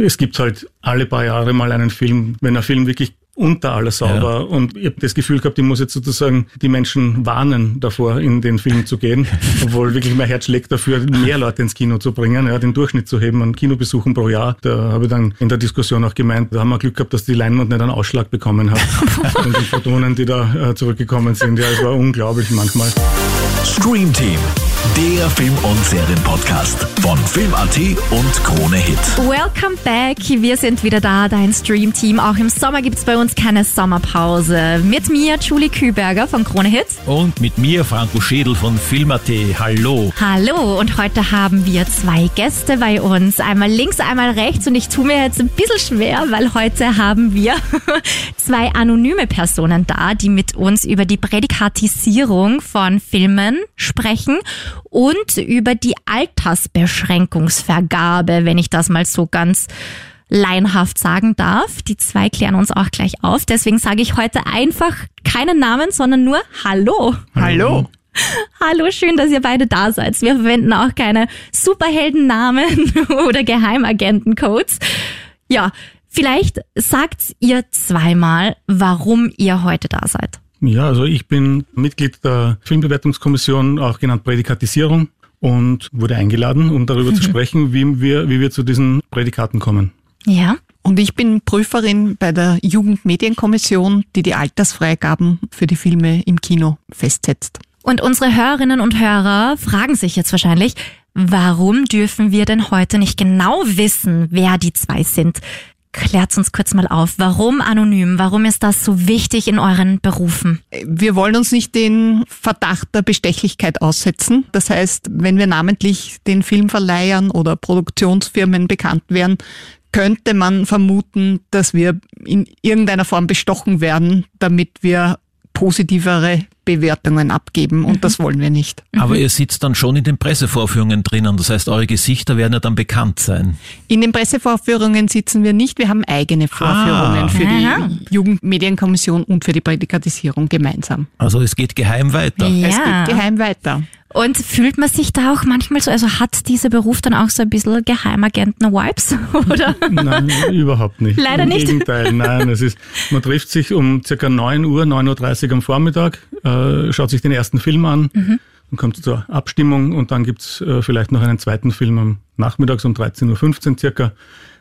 Es gibt halt alle paar Jahre mal einen Film, wenn ein Film wirklich unter aller Sau ja. war. Und ich habe das Gefühl gehabt, ich muss jetzt sozusagen die Menschen warnen davor, in den Film zu gehen, obwohl wirklich mein Herz schlägt dafür, mehr Leute ins Kino zu bringen, ja, den Durchschnitt zu heben an Kinobesuchen pro Jahr. Da habe ich dann in der Diskussion auch gemeint, da haben wir Glück gehabt, dass die Leinwand nicht einen Ausschlag bekommen hat von den Photonen, die da äh, zurückgekommen sind. Ja, es war unglaublich manchmal. Stream Team der Film- und Serienpodcast von Film.at und Krone Hit. Welcome back. Wir sind wieder da, dein Stream-Team. Auch im Sommer gibt es bei uns keine Sommerpause. Mit mir, Julie Küberger von Krone Hit. Und mit mir, Franco Schädel von Film.at. Hallo. Hallo. Und heute haben wir zwei Gäste bei uns. Einmal links, einmal rechts. Und ich tue mir jetzt ein bisschen schwer, weil heute haben wir zwei anonyme Personen da, die mit uns über die Prädikatisierung von Filmen sprechen und über die Altersbeschränkungsvergabe, wenn ich das mal so ganz laienhaft sagen darf. Die zwei klären uns auch gleich auf. Deswegen sage ich heute einfach keinen Namen, sondern nur Hallo. Hallo. Hallo, schön, dass ihr beide da seid. Wir verwenden auch keine Superheldennamen oder Geheimagentencodes. Ja, vielleicht sagt ihr zweimal, warum ihr heute da seid. Ja, also ich bin Mitglied der Filmbewertungskommission, auch genannt Prädikatisierung, und wurde eingeladen, um darüber zu sprechen, wie wir, wie wir zu diesen Prädikaten kommen. Ja. Und ich bin Prüferin bei der Jugendmedienkommission, die die Altersfreigaben für die Filme im Kino festsetzt. Und unsere Hörerinnen und Hörer fragen sich jetzt wahrscheinlich, warum dürfen wir denn heute nicht genau wissen, wer die zwei sind? Klärt uns kurz mal auf. Warum anonym? Warum ist das so wichtig in euren Berufen? Wir wollen uns nicht den Verdacht der Bestechlichkeit aussetzen. Das heißt, wenn wir namentlich den Filmverleihern oder Produktionsfirmen bekannt wären, könnte man vermuten, dass wir in irgendeiner Form bestochen werden, damit wir positivere Bewertungen abgeben und mhm. das wollen wir nicht. Aber ihr sitzt dann schon in den Pressevorführungen drinnen, das heißt, eure Gesichter werden ja dann bekannt sein. In den Pressevorführungen sitzen wir nicht, wir haben eigene Vorführungen ah. für die ja. Jugendmedienkommission und für die Prädikatisierung gemeinsam. Also es geht geheim weiter. Ja. Es geht geheim weiter. Und fühlt man sich da auch manchmal so, also hat dieser Beruf dann auch so ein bisschen Geheimagenten-Vibes, oder? Nein, überhaupt nicht. Leider Im nicht. Im Gegenteil, nein. Es ist, man trifft sich um circa 9 Uhr, 9.30 Uhr am Vormittag, äh, schaut sich den ersten Film an mhm. und kommt zur Abstimmung und dann gibt's äh, vielleicht noch einen zweiten Film am Nachmittags um 13.15 Uhr circa.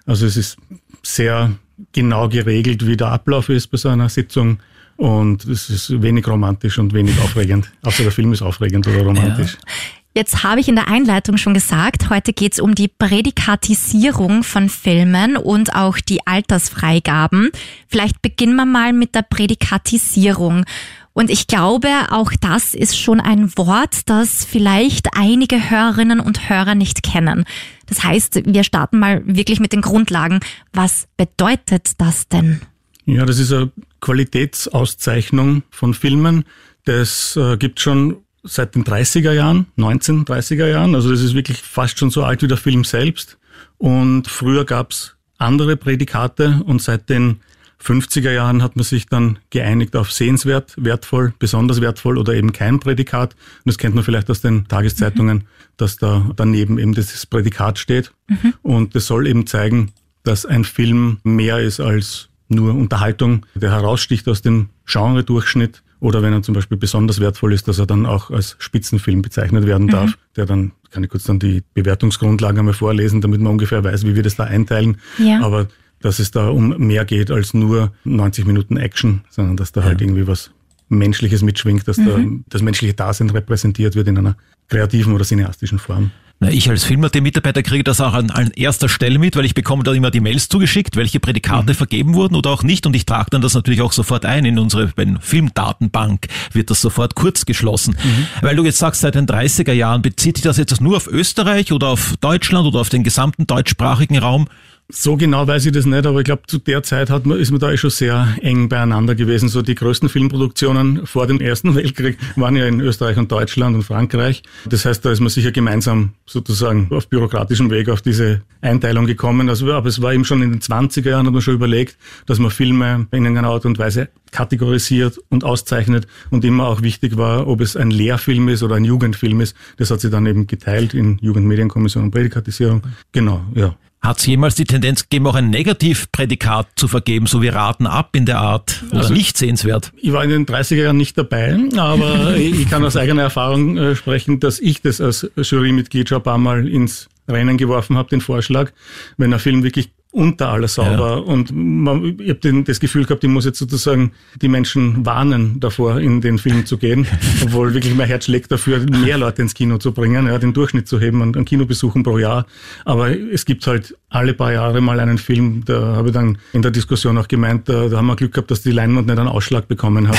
Also es ist sehr genau geregelt, wie der Ablauf ist bei so einer Sitzung. Und es ist wenig romantisch und wenig aufregend. Außer der Film ist aufregend oder romantisch. Ja. Jetzt habe ich in der Einleitung schon gesagt, heute geht es um die Prädikatisierung von Filmen und auch die Altersfreigaben. Vielleicht beginnen wir mal mit der Prädikatisierung. Und ich glaube, auch das ist schon ein Wort, das vielleicht einige Hörerinnen und Hörer nicht kennen. Das heißt, wir starten mal wirklich mit den Grundlagen. Was bedeutet das denn? Ja, das ist eine Qualitätsauszeichnung von Filmen. Das äh, gibt schon seit den 30er Jahren, 1930er Jahren. Also das ist wirklich fast schon so alt wie der Film selbst. Und früher gab's andere Prädikate und seit den 50er Jahren hat man sich dann geeinigt auf sehenswert, wertvoll, besonders wertvoll oder eben kein Prädikat. Und das kennt man vielleicht aus den Tageszeitungen, mhm. dass da daneben eben das Prädikat steht. Mhm. Und das soll eben zeigen, dass ein Film mehr ist als nur Unterhaltung, der heraussticht aus dem Genre-Durchschnitt oder wenn er zum Beispiel besonders wertvoll ist, dass er dann auch als Spitzenfilm bezeichnet werden mhm. darf, der dann, kann ich kurz dann die Bewertungsgrundlagen einmal vorlesen, damit man ungefähr weiß, wie wir das da einteilen. Ja. Aber dass es da um mehr geht als nur 90 Minuten Action, sondern dass da halt irgendwie was Menschliches mitschwingt, dass mhm. da das menschliche Dasein repräsentiert wird in einer kreativen oder cineastischen Form. Na, ich als Filmart-Mitarbeiter kriege das auch an, an, erster Stelle mit, weil ich bekomme da immer die Mails zugeschickt, welche Prädikate mhm. vergeben wurden oder auch nicht und ich trage dann das natürlich auch sofort ein in unsere Filmdatenbank, wird das sofort kurz geschlossen. Mhm. Weil du jetzt sagst, seit den 30er Jahren bezieht sich das jetzt nur auf Österreich oder auf Deutschland oder auf den gesamten deutschsprachigen Raum? So genau weiß ich das nicht, aber ich glaube, zu der Zeit hat man, ist man da eh schon sehr eng beieinander gewesen. So die größten Filmproduktionen vor dem Ersten Weltkrieg waren ja in Österreich und Deutschland und Frankreich. Das heißt, da ist man sicher gemeinsam sozusagen auf bürokratischem Weg auf diese Einteilung gekommen. Also, aber es war eben schon in den 20er Jahren, hat man schon überlegt, dass man Filme in irgendeiner Art und Weise kategorisiert und auszeichnet und immer auch wichtig war, ob es ein Lehrfilm ist oder ein Jugendfilm ist. Das hat sich dann eben geteilt in Jugendmedienkommission und Prädikatisierung. Genau, ja. Hat es jemals die Tendenz gegeben, auch ein Negativprädikat zu vergeben, so wie Raten ab in der Art oder Also- nicht sehenswert? Ich war in den 30er Jahren nicht dabei, aber ich kann aus eigener Erfahrung äh, sprechen, dass ich das als Jurymitglied schon ein paar Mal ins Rennen geworfen habe, den Vorschlag, wenn ein Film wirklich unter aller Sau Ja. Und man, ich habe das Gefühl gehabt, ich muss jetzt sozusagen die Menschen warnen davor, in den Film zu gehen, obwohl wirklich mein Herz schlägt dafür, mehr Leute ins Kino zu bringen, ja, den Durchschnitt zu heben an, an Kinobesuchen pro Jahr. Aber es gibt halt alle paar Jahre mal einen Film, da habe ich dann in der Diskussion auch gemeint, da, da haben wir Glück gehabt, dass die Leinwand nicht einen Ausschlag bekommen hat.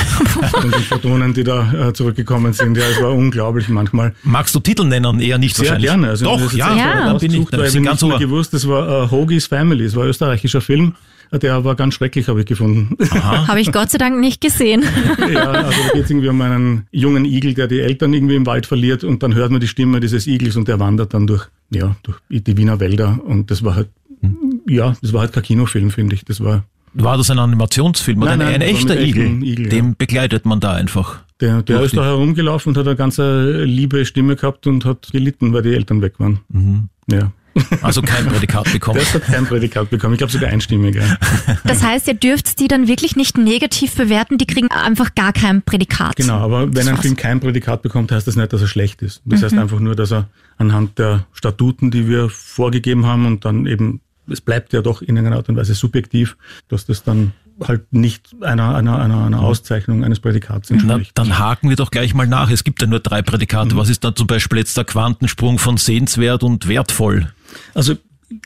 Und die Photonen, die da äh, zurückgekommen sind, ja, es war unglaublich manchmal. Magst du Titel nennen? Eher nicht Sehr wahrscheinlich. gerne. Also Doch, ja, Ja. dann bin ich, weil ich nicht ganz ohr. gewusst, das war äh, Hoagie's Family, es war ein österreichischer Film. Der war ganz schrecklich, habe ich gefunden. Habe ich Gott sei Dank nicht gesehen. ja, also da geht es irgendwie um einen jungen Igel, der die Eltern irgendwie im Wald verliert und dann hört man die Stimme dieses Igels und der wandert dann durch, ja, durch die Wiener Wälder und das war halt, ja, das war halt kein Kinofilm, finde ich. Das war, War das ein Animationsfilm oder Nein, ein, nein, ein das echter Igel? Igel, ja. Dem begleitet man da einfach. der, der ist da herumgelaufen und hat eine ganz liebe Stimme gehabt und hat gelitten, weil die Eltern weg waren. Ja. Also kein Prädikat bekommen. Das hat kein Prädikat bekommen. Ich glaube sogar einstimmig. Ja. Das heißt, ihr dürft die dann wirklich nicht negativ bewerten, die kriegen einfach gar kein Prädikat. Genau, aber wenn ein. Film kein Prädikat bekommt, heißt das nicht, dass er schlecht ist. Das heißt einfach nur, dass er anhand der Statuten, die wir vorgegeben haben und dann eben, es bleibt ja doch in irgendeiner Art und Weise subjektiv, dass das dann halt nicht einer, einer, einer, einer Auszeichnung eines Prädikats Na, entspricht. dann haken wir doch gleich mal nach. Es gibt ja nur drei Prädikate. Was ist dann zum Beispiel jetzt der Quantensprung von sehenswert und wertvoll? Also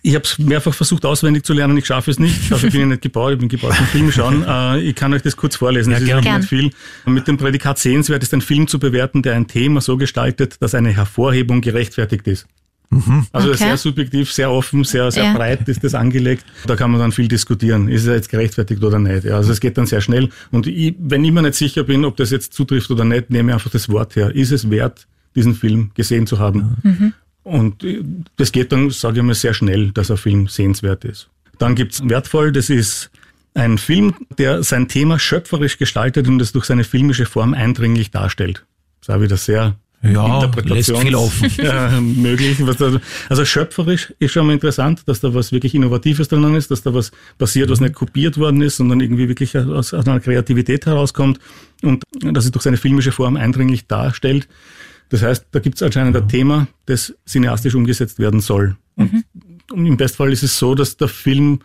ich habe es mehrfach versucht auswendig zu lernen, ich schaffe es nicht. Dafür bin ich nicht gebaut, ich bin gebaut zum Film schauen. Äh, ich kann euch das kurz vorlesen, das ist gern. nicht viel. Mit dem Prädikat sehenswert ist ein Film zu bewerten, der ein Thema so gestaltet, dass eine Hervorhebung gerechtfertigt ist. Also Okay. sehr subjektiv, sehr offen, sehr, sehr Ja. breit ist das angelegt. Da kann man dann viel diskutieren. Ist er jetzt gerechtfertigt oder nicht? Ja, also es geht dann sehr schnell. Und ich, wenn ich mir nicht sicher bin, ob das jetzt zutrifft oder nicht, nehme ich einfach das Wort her. Ist es wert, diesen Film gesehen zu haben? Und äh, das geht dann, sage ich mal, sehr schnell, dass ein Film sehenswert ist. Dann gibt's wertvoll, das ist ein Film, der sein Thema schöpferisch gestaltet und es durch seine filmische Form eindringlich darstellt. Das ist auch wieder sehr Ja, lässt viel offen. äh, möglich. Also schöpferisch ist schon mal interessant, dass da was wirklich Innovatives drinnen ist, dass da was passiert, was nicht kopiert worden ist, sondern irgendwie wirklich aus, aus einer Kreativität herauskommt und dass es durch seine filmische Form eindringlich darstellt. Das heißt, da gibt es anscheinend ein Thema, das cineastisch umgesetzt werden soll. Und im Bestfall ist es so, dass der Film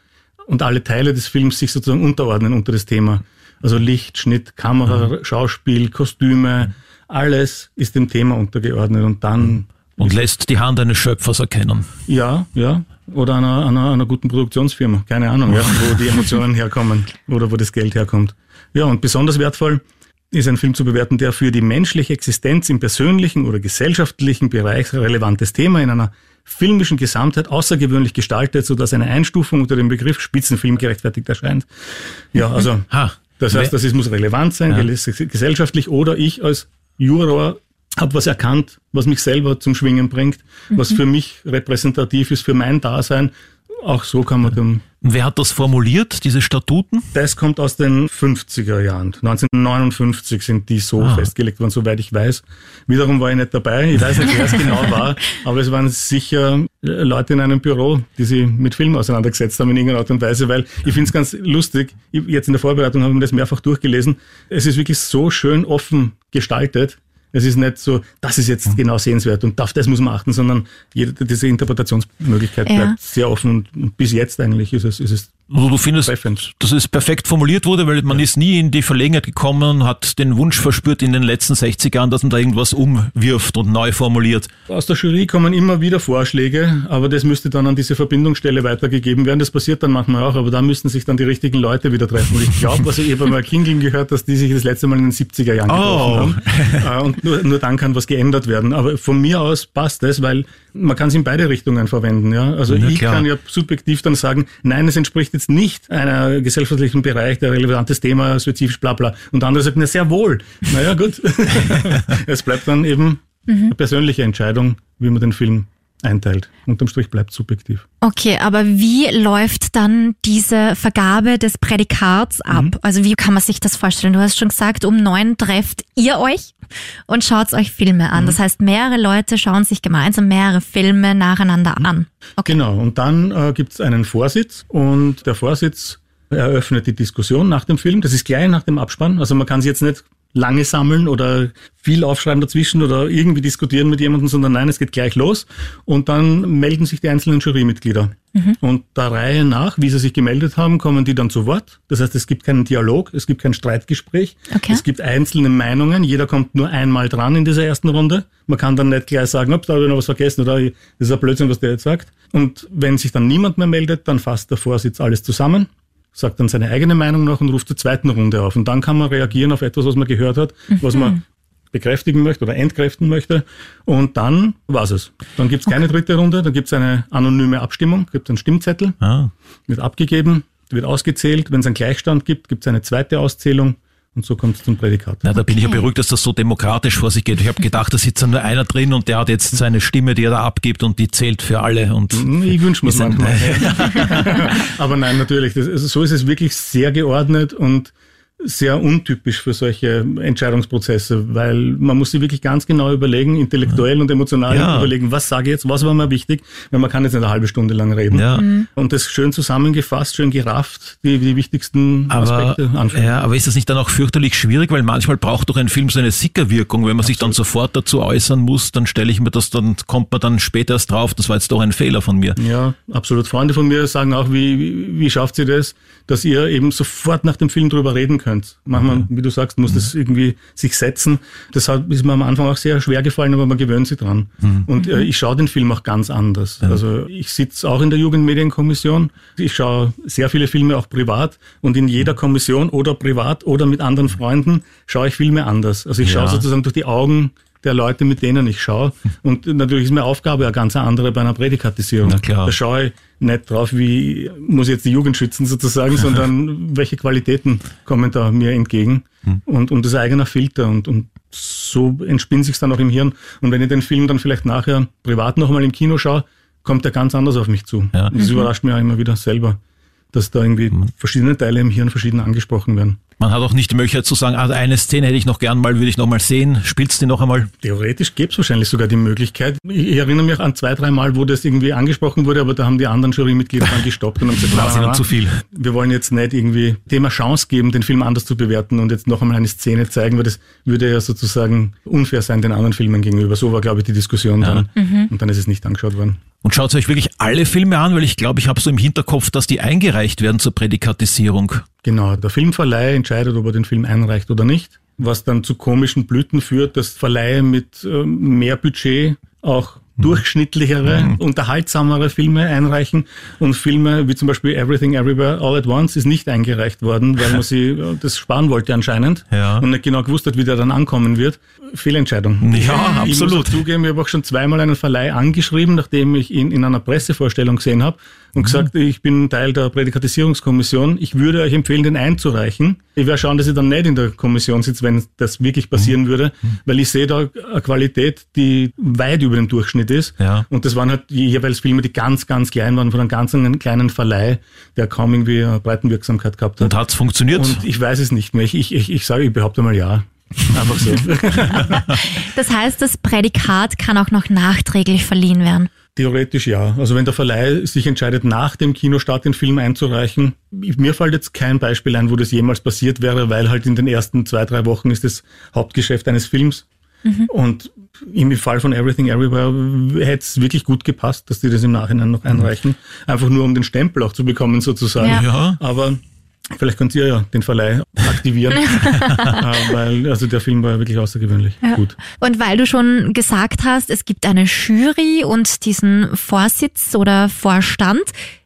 und alle Teile des Films sich sozusagen unterordnen unter das Thema. Also Licht, Schnitt, Kamera, Schauspiel, Kostüme, alles ist dem Thema untergeordnet und dann Und lässt die Hand eines Schöpfers erkennen. ja, ja. Oder einer, einer, einer guten Produktionsfirma. Keine Ahnung, ja, wo die Emotionen herkommen oder wo das Geld herkommt. Ja, und besonders wertvoll ist ein Film zu bewerten, der für die menschliche Existenz im persönlichen oder gesellschaftlichen Bereich relevantes Thema in einer filmischen Gesamtheit außergewöhnlich gestaltet, sodass eine Einstufung unter dem Begriff Spitzenfilm gerechtfertigt erscheint. Ja, also das heißt, das ist, muss relevant sein, ges- gesellschaftlich, oder ich als Juror habe was erkannt, was mich selber zum Schwingen bringt, was für mich repräsentativ ist, für mein Dasein. Auch so kann man dann. Wer hat das formuliert, diese Statuten? Das kommt aus den 50er Jahren. 1959 sind die so Ah. festgelegt worden, soweit ich weiß. Wiederum war ich nicht dabei. Ich weiß nicht, wer es genau war, aber es waren sicher äh, Leute in einem Büro, die sich mit Film auseinandergesetzt haben in irgendeiner Art und Weise, weil ich finde es ganz lustig. Ich, jetzt in der Vorbereitung habe ich mir das mehrfach durchgelesen. Es ist wirklich so schön offen gestaltet. Es ist nicht so, das ist jetzt genau sehenswert und auf das muss man achten, sondern jede, diese Interpretationsmöglichkeit Ja. bleibt sehr offen und bis jetzt eigentlich ist es, ist es Also du findest, treffend. dass es perfekt formuliert wurde, weil man ist nie in die Verlegenheit gekommen, hat den Wunsch verspürt in den letzten 60 Jahren, dass man da irgendwas umwirft und neu formuliert. Aus der Jury kommen immer wieder Vorschläge, aber das müsste dann an diese Verbindungsstelle weitergegeben werden. Das passiert dann manchmal auch, aber da müssten sich dann die richtigen Leute wieder treffen. Und ich glaube, also ich habe mal Kingeln gehört, dass die sich das letzte Mal in den 70er Jahren Oh. getroffen haben. Äh, Und nur, nur dann kann was geändert werden. Aber von mir aus passt das, weil man kann es in beide Richtungen verwenden. Ja? Also Na ich klar. kann ja subjektiv dann sagen, nein, es entspricht jetzt nicht einer gesellschaftlichen Bereich, der relevantes Thema, spezifisch bla bla. Und andere sagen, na sehr wohl. Naja, gut. es bleibt dann eben eine persönliche Entscheidung, wie man den Film einteilt. Unterm Strich bleibt subjektiv. Okay, aber wie läuft dann diese Vergabe des Prädikats ab? Mhm. Also wie kann man sich das vorstellen? Du hast schon gesagt, um neun trefft ihr euch und schaut euch Filme an. Mhm. Das heißt, mehrere Leute schauen sich gemeinsam mehrere Filme nacheinander mhm. an. Okay. Genau, und dann äh, gibt es einen Vorsitz und der Vorsitz eröffnet die Diskussion nach dem Film. Das ist gleich nach dem Abspann. Also man kann sich jetzt nicht lange sammeln oder viel aufschreiben dazwischen oder irgendwie diskutieren mit jemandem, sondern nein, es geht gleich los und dann melden sich die einzelnen Jurymitglieder. Mhm. Und der Reihe nach, wie sie sich gemeldet haben, kommen die dann zu Wort. Das heißt, es gibt keinen Dialog, es gibt kein Streitgespräch, okay. es gibt einzelne Meinungen, jeder kommt nur einmal dran in dieser ersten Runde. Man kann dann nicht gleich sagen, ob da habe ich noch was vergessen oder das ist ein Blödsinn, was der jetzt sagt. Und wenn sich dann niemand mehr meldet, dann fasst der Vorsitz alles zusammen sagt dann seine eigene Meinung noch und ruft zur zweiten Runde auf. Und dann kann man reagieren auf etwas, was man gehört hat, mhm. was man bekräftigen möchte oder entkräften möchte. Und dann war's es. Dann gibt's keine okay. dritte Runde, dann gibt's eine anonyme Abstimmung, gibt einen Stimmzettel, ah. wird abgegeben, wird ausgezählt. Wenn es einen Gleichstand gibt, gibt's eine zweite Auszählung und so kommt es zum Prädikat. Na, da bin ich ja beruhigt, dass das so demokratisch vor sich geht. Ich habe gedacht, da sitzt nur einer drin und der hat jetzt seine Stimme, die er da abgibt und die zählt für alle. Und ich wünsche mir es manchmal. Aber nein, natürlich. Das, also so ist es wirklich sehr geordnet und sehr untypisch für solche Entscheidungsprozesse, weil man muss sich wirklich ganz genau überlegen, intellektuell und emotional ja. überlegen, was sage ich jetzt, was war mir wichtig, weil man kann jetzt nicht eine halbe Stunde lang reden. Ja. Mhm. Und das schön zusammengefasst, schön gerafft, die, die wichtigsten aber, Aspekte anführen. Ja, aber ist das nicht dann auch fürchterlich schwierig, weil manchmal braucht doch ein Film so eine Sickerwirkung, wenn man Absolut. sich dann sofort dazu äußern muss, dann stelle ich mir das, dann kommt man dann später erst drauf, das war jetzt doch ein Fehler von mir. Ja, absolut. Freunde von mir sagen auch, wie, wie, wie schafft sie das, dass ihr eben sofort nach dem Film drüber reden könnt. Manchmal, wie du sagst, muss das irgendwie sich setzen. Das hat, ist mir am Anfang auch sehr schwer gefallen, aber man gewöhnt sich dran. Mhm. Und äh, ich schaue den Film auch ganz anders. Also ich sitze auch in der Jugendmedienkommission. Ich schaue sehr viele Filme auch privat und in jeder Kommission oder privat oder mit anderen Freunden schaue ich Filme anders. Also ich schaue ja. sozusagen durch die Augen der Leute, mit denen ich schaue. Und natürlich ist meine Aufgabe eine ganz andere bei einer Prädikatisierung. Na klar. Da schaue ich nicht drauf, wie muss ich jetzt die Jugend schützen sozusagen, sondern welche Qualitäten kommen da mir entgegen. Hm. Und, und das eigener Filter. Und, und so entspinnt sich dann auch im Hirn. Und wenn ich den Film dann vielleicht nachher privat nochmal im Kino schaue, kommt er ganz anders auf mich zu. Ja. Das mhm. überrascht mich auch immer wieder selber, dass da irgendwie mhm. verschiedene Teile im Hirn verschieden angesprochen werden. Man hat auch nicht die Möglichkeit zu sagen, ah, eine Szene hätte ich noch gern mal, würde ich noch mal sehen. Spielst du die noch einmal? Theoretisch gäbe es wahrscheinlich sogar die Möglichkeit. Ich erinnere mich an zwei, drei Mal, wo das irgendwie angesprochen wurde, aber da haben die anderen Jurymitglieder dann gestoppt und haben gesagt, war ihnen zu viel. Wir wollen jetzt nicht irgendwie dem eine Chance geben, den Film anders zu bewerten und jetzt noch einmal eine Szene zeigen, weil das würde ja sozusagen unfair sein den anderen Filmen gegenüber. So war, glaube ich, die Diskussion ja. dann. Mhm. Und dann ist es nicht angeschaut worden. Und schaut euch wirklich alle Filme an, weil ich glaube, ich habe so im Hinterkopf, dass die eingereicht werden zur Prädikatisierung. Genau, der Filmverleih entscheidet, ob er den Film einreicht oder nicht, was dann zu komischen Blüten führt, dass Verleihe mit äh, mehr Budget auch durchschnittlichere, mhm. unterhaltsamere Filme einreichen und Filme wie zum Beispiel Everything Everywhere All at Once ist nicht eingereicht worden, weil man sie äh, das sparen wollte anscheinend ja. und nicht genau gewusst hat, wie der dann ankommen wird. Fehlentscheidung. Ja, absolut. Ich muss zugeben, ich habe auch schon zweimal einen Verleih angeschrieben, nachdem ich ihn in einer Pressevorstellung gesehen habe und mhm. gesagt, ich bin Teil der Prädikatisierungskommission. Ich würde euch empfehlen, den einzureichen. Ich werde schauen, dass ich dann nicht in der Kommission sitze, wenn das wirklich passieren mhm. würde, weil ich sehe da eine Qualität, die weit über dem Durchschnitt ist. Ja. Und das waren halt jeweils Filme, die ganz, ganz klein waren, von einem ganz kleinen Verleih, der kaum irgendwie eine Breitenwirksamkeit gehabt hat. Und hat es funktioniert? Und ich weiß es nicht mehr. Ich, ich, ich, ich sage, ich behaupte mal ja. Einfach so. das heißt, das Prädikat kann auch noch nachträglich verliehen werden. Theoretisch ja. Also wenn der Verleih sich entscheidet, nach dem Kinostart den Film einzureichen, mir fällt jetzt kein Beispiel ein, wo das jemals passiert wäre, weil halt in den ersten zwei, drei Wochen ist das Hauptgeschäft eines Films. Mhm. Und im Fall von Everything Everywhere hätte es wirklich gut gepasst, dass die das im Nachhinein noch einreichen. Einfach nur um den Stempel auch zu bekommen sozusagen. Ja. Aber Vielleicht könnt ihr ja den Verleih aktivieren, äh, weil also der Film war wirklich außergewöhnlich ja. gut. Und weil du schon gesagt hast, es gibt eine Jury und diesen Vorsitz oder Vorstand.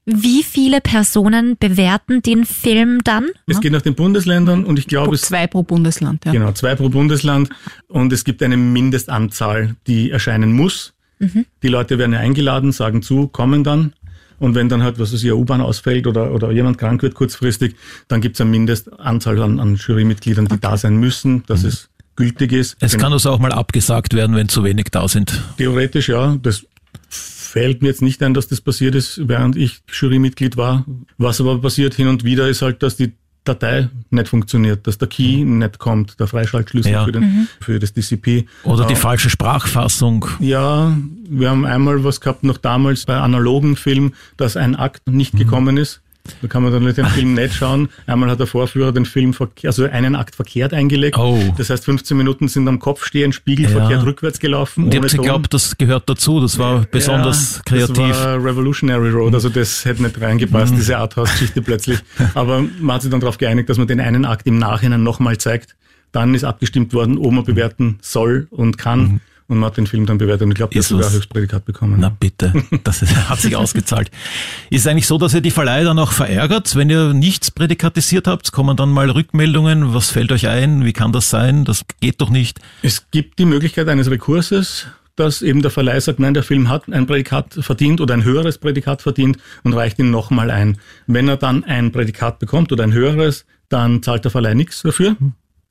Wie viele Personen bewerten den Film dann? Es geht nach den Bundesländern und ich glaube es zwei pro Bundesland. Ja. Genau, zwei pro Bundesland und es gibt eine Mindestanzahl, die erscheinen muss. Mhm. Die Leute werden eingeladen, sagen zu, kommen dann und wenn dann halt, was ich, eine U-Bahn ausfällt oder, oder jemand krank wird kurzfristig, dann gibt es eine Mindestanzahl an, an Jurymitgliedern, die okay. da sein müssen, dass mhm. es gültig ist. Es genau. kann also auch mal abgesagt werden, wenn zu wenig da sind. Theoretisch ja. Das fällt mir jetzt nicht ein, dass das passiert ist, während ich Jurymitglied war. Was aber passiert hin und wieder ist halt, dass die Datei nicht funktioniert, dass der Key nicht kommt, der Freischaltschlüssel Ja. für, den, für das DCP. Oder die Äh, falsche Sprachfassung. Ja, wir haben einmal was gehabt, noch damals bei analogen Film, dass ein Akt nicht gekommen ist. Da kann man dann den Film nicht schauen. Einmal hat der Vorführer den Film, also einen Akt verkehrt eingelegt. Oh. Das heißt, 15 Minuten sind am Kopf stehen, Spiegel Ja. verkehrt rückwärts gelaufen. Und ich geglaubt, das gehört dazu. Das war besonders Ja, kreativ. Mhm. Das war Revolutionary Road, also das hätte nicht reingepasst, diese Arthouse-Geschichte plötzlich. Aber man hat sich dann darauf geeinigt, dass man den einen Akt im Nachhinein nochmal zeigt. Dann ist abgestimmt worden, ob man bewerten soll und kann. Und man hat den Film dann bewertet. Und ich glaube, der hat sogar was- Höchstprädikat bekommen. Na bitte, das ist, hat sich ausgezahlt. Ist es eigentlich so, dass ihr die Verleiher dann auch verärgert, wenn ihr nichts prädikatisiert habt? Kommen dann mal Rückmeldungen? Was fällt euch ein? Wie kann das sein? Das geht doch nicht. Es gibt die Möglichkeit eines Rekurses, dass eben der Verleih sagt, nein, der Film hat ein Prädikat verdient oder ein höheres Prädikat verdient und reicht ihn nochmal ein. Wenn er dann ein Prädikat bekommt oder ein höheres, dann zahlt der Verleih nichts dafür.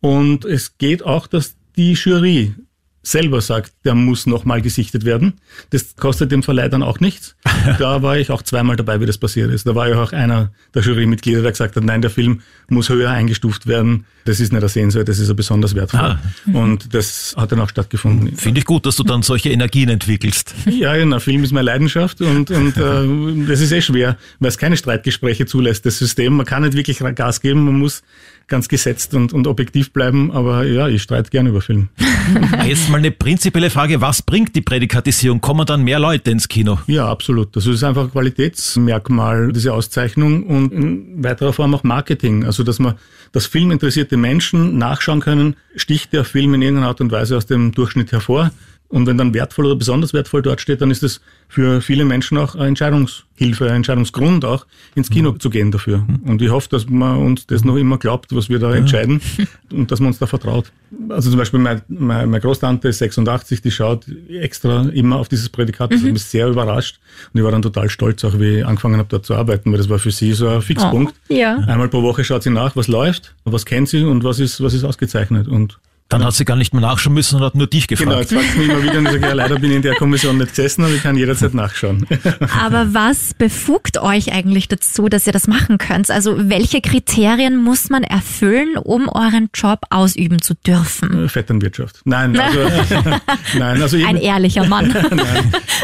Und es geht auch, dass die Jury selber sagt, der muss nochmal gesichtet werden. Das kostet dem Verleih dann auch nichts. Da war ich auch zweimal dabei, wie das passiert ist. Da war ja auch einer der Jurymitglieder, der gesagt hat, nein, der Film muss höher eingestuft werden. Das ist nicht ersehenswert, das ist ja besonders wertvoll. Ah. Und das hat dann auch stattgefunden. Finde ich gut, dass du dann solche Energien entwickelst. Ja, genau. Film ist meine Leidenschaft und, und äh, das ist eh schwer, weil es keine Streitgespräche zulässt, das System. Man kann nicht wirklich Gas geben, man muss ganz gesetzt und, und objektiv bleiben, aber ja, ich streite gerne über Film. Mal eine prinzipielle Frage. Was bringt die Prädikatisierung? Kommen dann mehr Leute ins Kino? Ja, absolut. Das ist einfach ein Qualitätsmerkmal, diese Auszeichnung und in weiterer Form auch Marketing. Also, dass man, dass filminteressierte Menschen nachschauen können, sticht der Film in irgendeiner Art und Weise aus dem Durchschnitt hervor. Und wenn dann wertvoll oder besonders wertvoll dort steht, dann ist das für viele Menschen auch eine Entscheidungshilfe, ein Entscheidungsgrund auch, ins Kino zu gehen dafür. Und ich hoffe, dass man uns das noch immer glaubt, was wir da entscheiden und dass man uns da vertraut. Also zum Beispiel meine, meine, meine Großtante ist 86, die schaut extra immer auf dieses Prädikat. Das hat mich sehr überrascht. Und ich war dann total stolz, auch wie ich angefangen habe, dort zu arbeiten, weil das war für sie so ein Fixpunkt. Oh, ja. Einmal pro Woche schaut sie nach, was läuft, was kennt sie und was ist, was ist ausgezeichnet. Und Dann hat sie gar nicht mehr nachschauen müssen und hat nur dich Genau, gefragt. jetzt fragt mich immer wieder und ich sage, ja, leider bin ich in der Kommission nicht gesessen, aber ich kann jederzeit nachschauen. Aber was befugt euch eigentlich dazu, dass ihr das machen könnt? Also welche Kriterien muss man erfüllen, um euren Job ausüben zu dürfen? Vetternwirtschaft. Nein, also, nein, also ich, Ein ehrlicher Mann.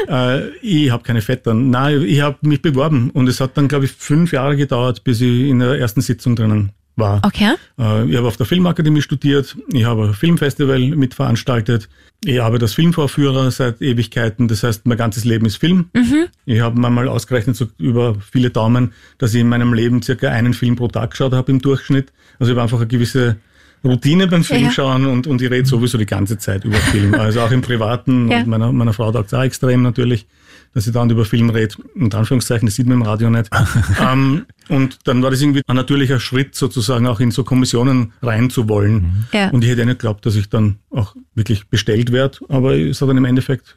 äh, ich habe keine Vettern. Nein, ich habe mich beworben und es hat dann, glaube ich, fünf Jahre gedauert, bis ich in der ersten Sitzung drinnen war. Okay. Äh, Ich habe auf der Filmakademie studiert, ich habe ein Filmfestival mitveranstaltet, ich arbeite als Filmvorführer seit Ewigkeiten, das heißt, mein ganzes Leben ist Film. Ich habe mal ausgerechnet, so über viele Daumen, dass ich in meinem Leben circa einen Film pro Tag geschaut habe im Durchschnitt. Also ich habe einfach eine gewisse Routine beim Film Ja. und, und ich rede sowieso die ganze Zeit über Film. Also auch im Privaten Ja. und meiner, meiner Frau taugt auch extrem natürlich, dass ich dann über Film rede. In Anführungszeichen, das sieht man im Radio nicht. ähm, und dann war das irgendwie ein natürlicher Schritt sozusagen auch in so Kommissionen rein zu wollen. Ja. Und ich hätte ja nicht geglaubt, dass ich dann auch wirklich bestellt werde, aber es hat dann im Endeffekt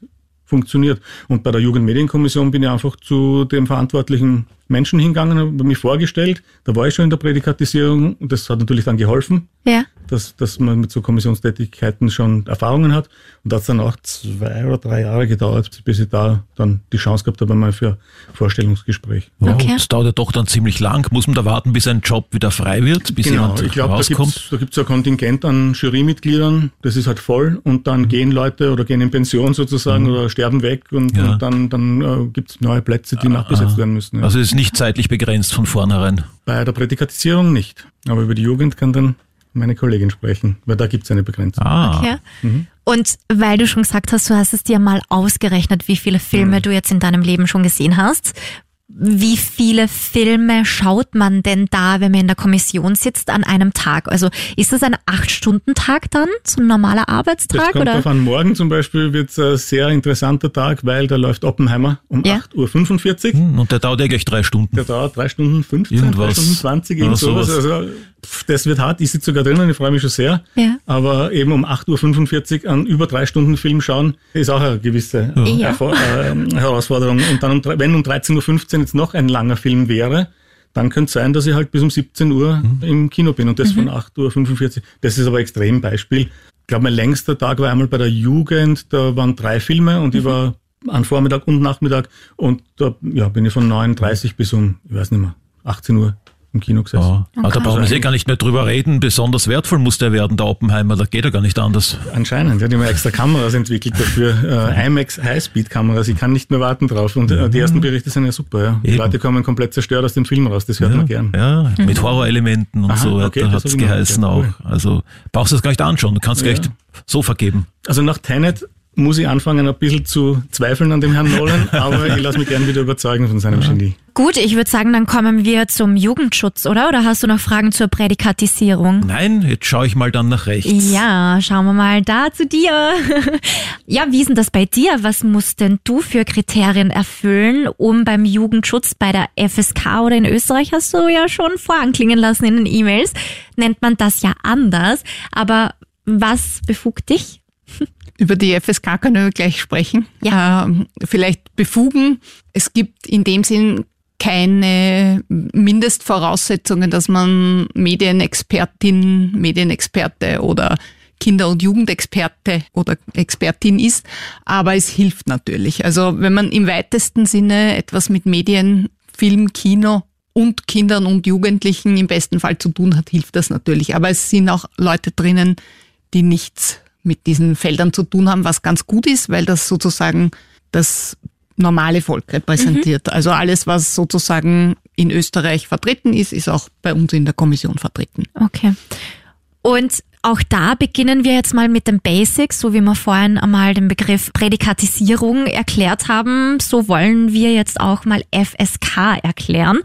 funktioniert. Und bei der Jugendmedienkommission bin ich einfach zu dem verantwortlichen Menschen hingegangen, habe mich vorgestellt. Da war ich schon in der Prädikatisierung und das hat natürlich dann geholfen, Ja. Dass, dass man mit so Kommissionstätigkeiten schon Erfahrungen hat. Und das hat dann auch zwei oder drei Jahre gedauert, bis ich da dann die Chance gehabt habe, mal für Vorstellungsgespräch. Ja, Okay. Das dauert ja doch dann ziemlich lang. Muss man da warten, bis ein Job wieder frei wird, bis Genau, jemand ich glaube, da rauskommt? da gibt's ein Kontingent an Jurymitgliedern, das ist halt voll und dann gehen Leute oder gehen in Pension sozusagen oder sterben weg und, Ja. und dann, dann äh, gibt's neue Plätze, die nachbesetzt werden müssen. Ja. Also es ist nicht zeitlich begrenzt von vornherein. Bei der Prädikatisierung nicht, aber über die Jugend kann dann meine Kollegin sprechen, weil da gibt's eine Begrenzung. Ah, Okay. Und weil du schon gesagt hast, du hast es dir mal ausgerechnet, wie viele Filme du jetzt in deinem Leben schon gesehen hast. Wie viele Filme schaut man denn da, wenn man in der Kommission sitzt, an einem Tag? Also ist das ein Acht-Stunden-Tag dann, so ein normaler Das Arbeitstag? kommt Oder? an. Morgen zum Beispiel wird's ein sehr interessanter Tag, weil da läuft Oppenheimer um Ja. 8.45 Uhr. hm, und der dauert ja gleich drei Stunden. Der dauert drei Stunden 15, drei Irgendwas. Stunden 20, Ja, irgend sowas. sowas. Also, pff, das wird hart. Ich sitze sogar drinnen, ich freue mich schon sehr. Ja. Aber eben um 8.45 Uhr an über drei Stunden Film schauen, ist auch eine gewisse Ja. Erfor- äh, Herausforderung. Und dann, um, wenn um 13.15 Uhr jetzt noch ein langer Film wäre, dann könnte es sein, dass ich halt bis um 17 Uhr Mhm. im Kino bin und das von 8.45 Uhr. Das ist aber ein Extrembeispiel. Ich glaube, mein längster Tag war einmal bei der Jugend, da waren drei Filme und Mhm. ich war an Vormittag und Nachmittag. Und da ja, bin ich von 9.30 bis um, ich weiß nicht mehr, 18 Uhr im Kino gesessen. Ja. Okay. Also da brauchen wir eh gar nicht mehr drüber reden. Besonders wertvoll muss der werden, der Oppenheimer. Da geht er gar nicht anders. Anscheinend. Ja, die haben extra Kameras entwickelt dafür. Äh, IMAX Highspeed-Kameras. Ich kann nicht mehr warten drauf. Und äh, die ersten Berichte sind ja super. Ja. Die Leute kommen komplett zerstört aus dem Film raus. Das hört ja, man gern. Ja, mit Horrorelementen und Aha, so weiter okay, hat es geheißen auch. Also brauchst du es gar nicht anschauen. Du kannst ja. gleich so vergeben. Also nach Tenet muss ich anfangen, ein bisschen zu zweifeln an dem Herrn Nolan, aber ich lasse mich gern wieder überzeugen von seinem Genie. Gut, ich würde sagen, dann kommen wir zum Jugendschutz, oder? Oder hast du noch Fragen zur Prädikatisierung? Nein, jetzt schaue ich mal dann nach rechts. Ja, schauen wir mal da zu dir. ja, wie ist denn das bei dir? Was musst denn du für Kriterien erfüllen, um beim Jugendschutz bei der FSK oder in Österreich hast du ja schon voranklingen lassen in den E-Mails, nennt man das ja anders. Aber was befugt dich? Über die FSK können wir gleich sprechen. Ja. Ähm, vielleicht befugen. Es gibt in dem Sinn keine Mindestvoraussetzungen, dass man Medienexpertin, Medienexperte oder Kinder- und Jugendexperte oder Expertin ist. Aber es hilft natürlich. Also wenn man im weitesten Sinne etwas mit Medien, Film, Kino und Kindern und Jugendlichen im besten Fall zu tun hat, hilft das natürlich. Aber es sind auch Leute drinnen, die nichts mit diesen Feldern zu tun haben, was ganz gut ist, weil das sozusagen das normale Volk repräsentiert. Mhm. Also alles, was sozusagen in Österreich vertreten ist, ist auch bei uns in der Kommission vertreten. Okay. Und auch da beginnen wir jetzt mal mit den Basics, so wie wir vorhin einmal den Begriff Prädikatisierung erklärt haben. So wollen wir jetzt auch mal FSK erklären.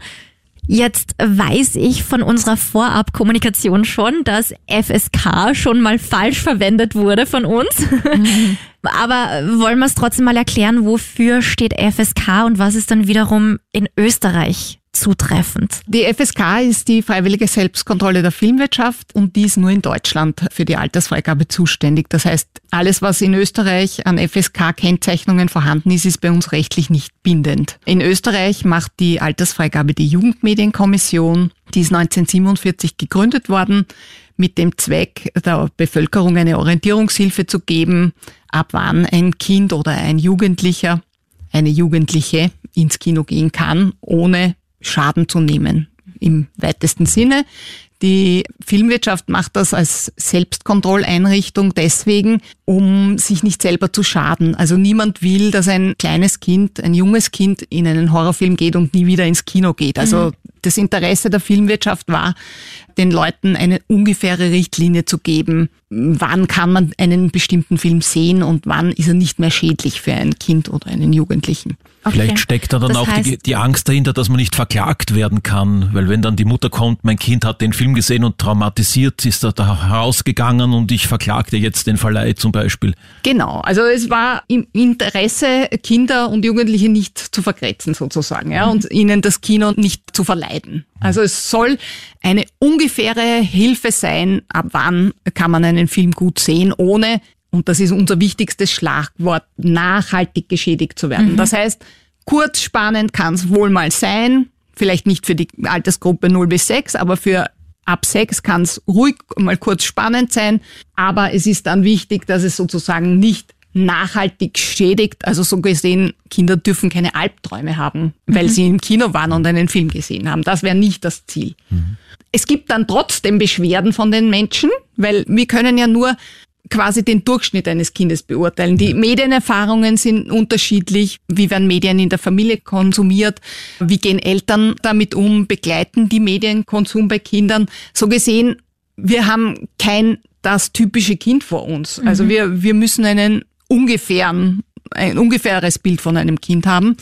Jetzt weiß ich von unserer Vorabkommunikation schon, dass FSK schon mal falsch verwendet wurde von uns. Mhm. Aber wollen wir es trotzdem mal erklären, wofür steht FSK und was ist dann wiederum in Österreich zutreffend. Die FSK ist die freiwillige Selbstkontrolle der Filmwirtschaft und die ist nur in Deutschland für die Altersfreigabe zuständig. Das heißt, alles, was in Österreich an FSK-Kennzeichnungen vorhanden ist, ist bei uns rechtlich nicht bindend. In Österreich macht die Altersfreigabe die Jugendmedienkommission. Die ist 1947 gegründet worden mit dem Zweck, der Bevölkerung eine Orientierungshilfe zu geben, ab wann ein Kind oder ein Jugendlicher, eine Jugendliche ins Kino gehen kann, ohne Schaden zu nehmen im weitesten Sinne. Die Filmwirtschaft macht das als Selbstkontrolleinrichtung deswegen, um sich nicht selber zu schaden. Also niemand will, dass ein kleines Kind, ein junges Kind in einen Horrorfilm geht und nie wieder ins Kino geht. Also mhm. das Interesse der Filmwirtschaft war, den Leuten eine ungefähre Richtlinie zu geben, wann kann man einen bestimmten Film sehen und wann ist er nicht mehr schädlich für ein Kind oder einen Jugendlichen. Okay. Vielleicht steckt da dann das auch die, die, Angst dahinter, dass man nicht verklagt werden kann, weil wenn dann die Mutter kommt, mein Kind hat den Film gesehen und traumatisiert, ist er da rausgegangen und ich verklagte jetzt den Verleih zum Beispiel. Genau, also es war im Interesse, Kinder und Jugendliche nicht zu vergrätzen sozusagen ja, mhm. und ihnen das Kino nicht zu verleiden. Also es soll eine ungefähre Hilfe sein, ab wann kann man einen Film gut sehen, ohne, und das ist unser wichtigstes Schlagwort, nachhaltig geschädigt zu werden. Mhm. Das heißt, kurz spannend kann es wohl mal sein, vielleicht nicht für die Altersgruppe 0 bis 6, aber für ab 6 kann es ruhig mal kurz spannend sein, aber es ist dann wichtig, dass es sozusagen nicht nachhaltig schädigt. Also so gesehen, Kinder dürfen keine Albträume haben, weil mhm. sie im Kino waren und einen Film gesehen haben. Das wäre nicht das Ziel. Mhm. Es gibt dann trotzdem Beschwerden von den Menschen, weil wir können ja nur quasi den Durchschnitt eines Kindes beurteilen. Die Medienerfahrungen sind unterschiedlich. Wie werden Medien in der Familie konsumiert? Wie gehen Eltern damit um? Begleiten die Medienkonsum bei Kindern? So gesehen, wir haben kein das typische Kind vor uns. Also mhm. wir, wir müssen einen ungefähren, ein ungefähres Bild von einem Kind haben.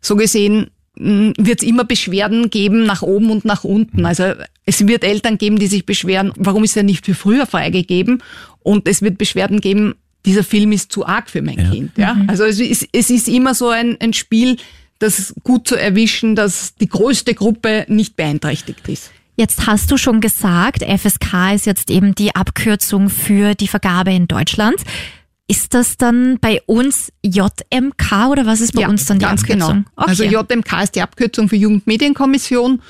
So gesehen hm, wird es immer Beschwerden geben nach oben und nach unten. Also es wird Eltern geben, die sich beschweren, warum ist er nicht für früher freigegeben? Und es wird Beschwerden geben, dieser Film ist zu arg für mein ja. Kind. Ja? Mhm. Also es ist, es ist immer so ein, ein Spiel, das gut zu erwischen, dass die größte Gruppe nicht beeinträchtigt ist. Jetzt hast du schon gesagt, FSK ist jetzt eben die Abkürzung für die Vergabe in Deutschland. Ist das dann bei uns JMK oder was ist bei ja, uns dann die ganz Abkürzung? Genau. Okay. Also JMK ist die Abkürzung für Jugendmedienkommission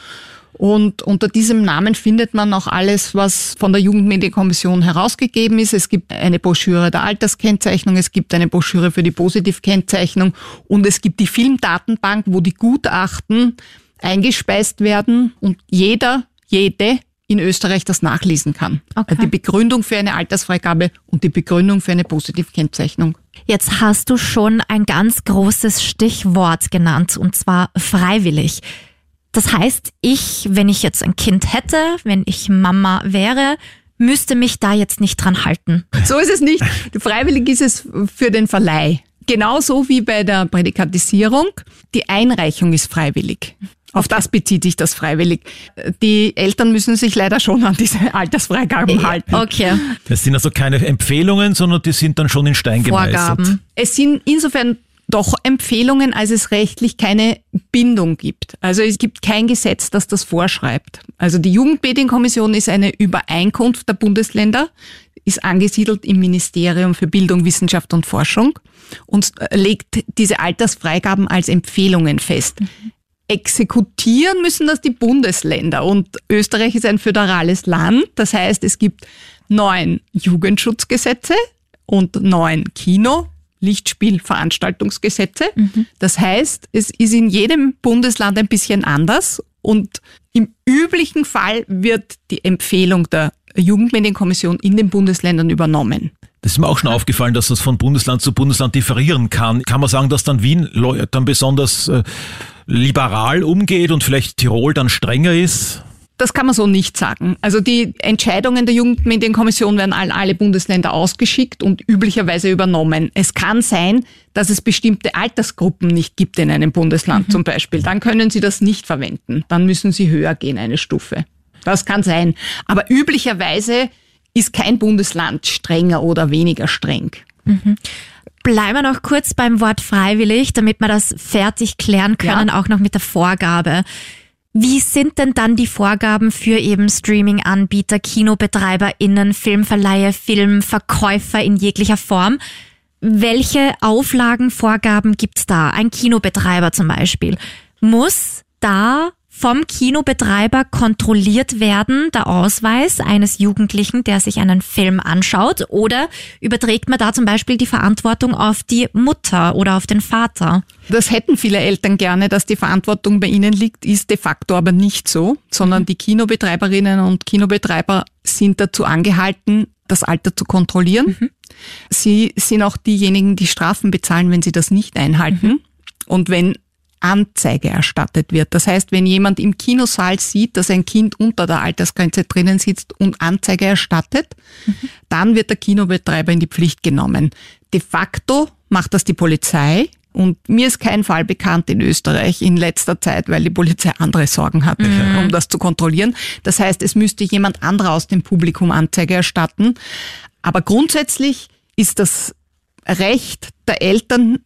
Und unter diesem Namen findet man auch alles, was von der Jugendmedienkommission herausgegeben ist. Es gibt eine Broschüre der Alterskennzeichnung, es gibt eine Broschüre für die Positivkennzeichnung und es gibt die Filmdatenbank, wo die Gutachten eingespeist werden und jeder, jede in Österreich das nachlesen kann. Okay. Die Begründung für eine Altersfreigabe und die Begründung für eine Positivkennzeichnung. Jetzt hast du schon ein ganz großes Stichwort genannt, und zwar freiwillig. Das heißt, ich, wenn ich jetzt ein Kind hätte, wenn ich Mama wäre, müsste mich da jetzt nicht dran halten. So ist es nicht. Freiwillig ist es für den Verleih. Genauso wie bei der Prädikatisierung. Die Einreichung ist freiwillig. Auf das bezieht sich das freiwillig. Die Eltern müssen sich leider schon an diese Altersfreigaben halten. Okay. Das sind also keine Empfehlungen, sondern die sind dann schon in Stein gemeißelt. Vorgaben. Es sind insofern doch Empfehlungen, als es rechtlich keine Bindung gibt. Also es gibt kein Gesetz, das das vorschreibt. Also die Jugendmedienkommission ist eine Übereinkunft der Bundesländer, ist angesiedelt im Ministerium für Bildung, Wissenschaft und Forschung und legt diese Altersfreigaben als Empfehlungen fest. Exekutieren müssen das die Bundesländer und Österreich ist ein föderales Land. Das heißt, es gibt neun Jugendschutzgesetze und neun Kino, Lichtspiel, Veranstaltungsgesetze. Das heißt, es ist in jedem Bundesland ein bisschen anders und im üblichen Fall wird die Empfehlung der Jugendmedienkommission in den Bundesländern übernommen. Das ist mir auch schon aufgefallen, dass das von Bundesland zu Bundesland differieren kann. Kann man sagen, dass dann Wien dann besonders äh, liberal umgeht und vielleicht Tirol dann strenger ist? Das kann man so nicht sagen. Also die Entscheidungen der Jugendmedienkommission werden an alle Bundesländer ausgeschickt und üblicherweise übernommen. Es kann sein, dass es bestimmte Altersgruppen nicht gibt in einem Bundesland zum Beispiel. Dann können Sie das nicht verwenden. Dann müssen Sie höher gehen, eine Stufe. Das kann sein. Aber üblicherweise ist kein Bundesland strenger oder weniger streng. Bleiben wir noch kurz beim Wort freiwillig, damit wir das fertig klären können, auch noch mit der Vorgabe. Wie sind denn dann die Vorgaben für eben Streaming-Anbieter, KinobetreiberInnen, Filmverleihe, Filmverkäufer in jeglicher Form? Welche Auflagen, Vorgaben gibt's da? Ein Kinobetreiber zum Beispiel. Muss da vom Kinobetreiber kontrolliert werden, der Ausweis eines Jugendlichen, der sich einen Film anschaut? Oder überträgt man da zum Beispiel die Verantwortung auf die Mutter oder auf den Vater? Das hätten viele Eltern gerne, dass die Verantwortung bei ihnen liegt, ist de facto aber nicht so, sondern die Kinobetreiberinnen und Kinobetreiber sind dazu angehalten, das Alter zu kontrollieren. Sie sind auch diejenigen, die Strafen bezahlen, wenn sie das nicht einhalten. Und wenn Anzeige erstattet wird. Das heißt, wenn jemand im Kinosaal sieht, dass ein Kind unter der Altersgrenze drinnen sitzt und Anzeige erstattet, dann wird der Kinobetreiber in die Pflicht genommen. De facto macht das die Polizei. Und mir ist kein Fall bekannt in Österreich in letzter Zeit, weil die Polizei andere Sorgen hat, um das zu kontrollieren. Das heißt, es müsste jemand anderer aus dem Publikum Anzeige erstatten. Aber grundsätzlich ist das Recht der Eltern,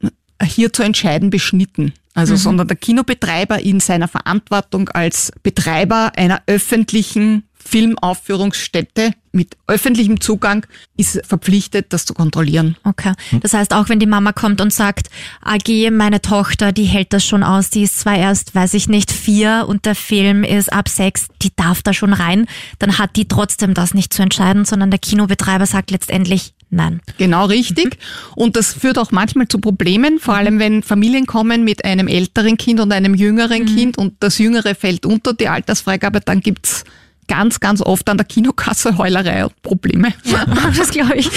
hier zu entscheiden, beschnitten. Also, sondern der Kinobetreiber in seiner Verantwortung als Betreiber einer öffentlichen Filmaufführungsstätte mit öffentlichem Zugang ist verpflichtet, das zu kontrollieren. Okay. Das heißt, auch wenn die Mama kommt und sagt, AG, meine Tochter, die hält das schon aus, die ist zwar erst, weiß ich nicht, vier und der Film ist ab sechs, die darf da schon rein, dann hat die trotzdem das nicht zu entscheiden, sondern der Kinobetreiber sagt letztendlich nein. Genau richtig. Und das führt auch manchmal zu Problemen, vor allem wenn Familien kommen mit einem älteren Kind und einem jüngeren Kind und das Jüngere fällt unter die Altersfreigabe, dann gibt's ganz, ganz oft an der Kinokasse Heulerei und Probleme. Das glaube ich.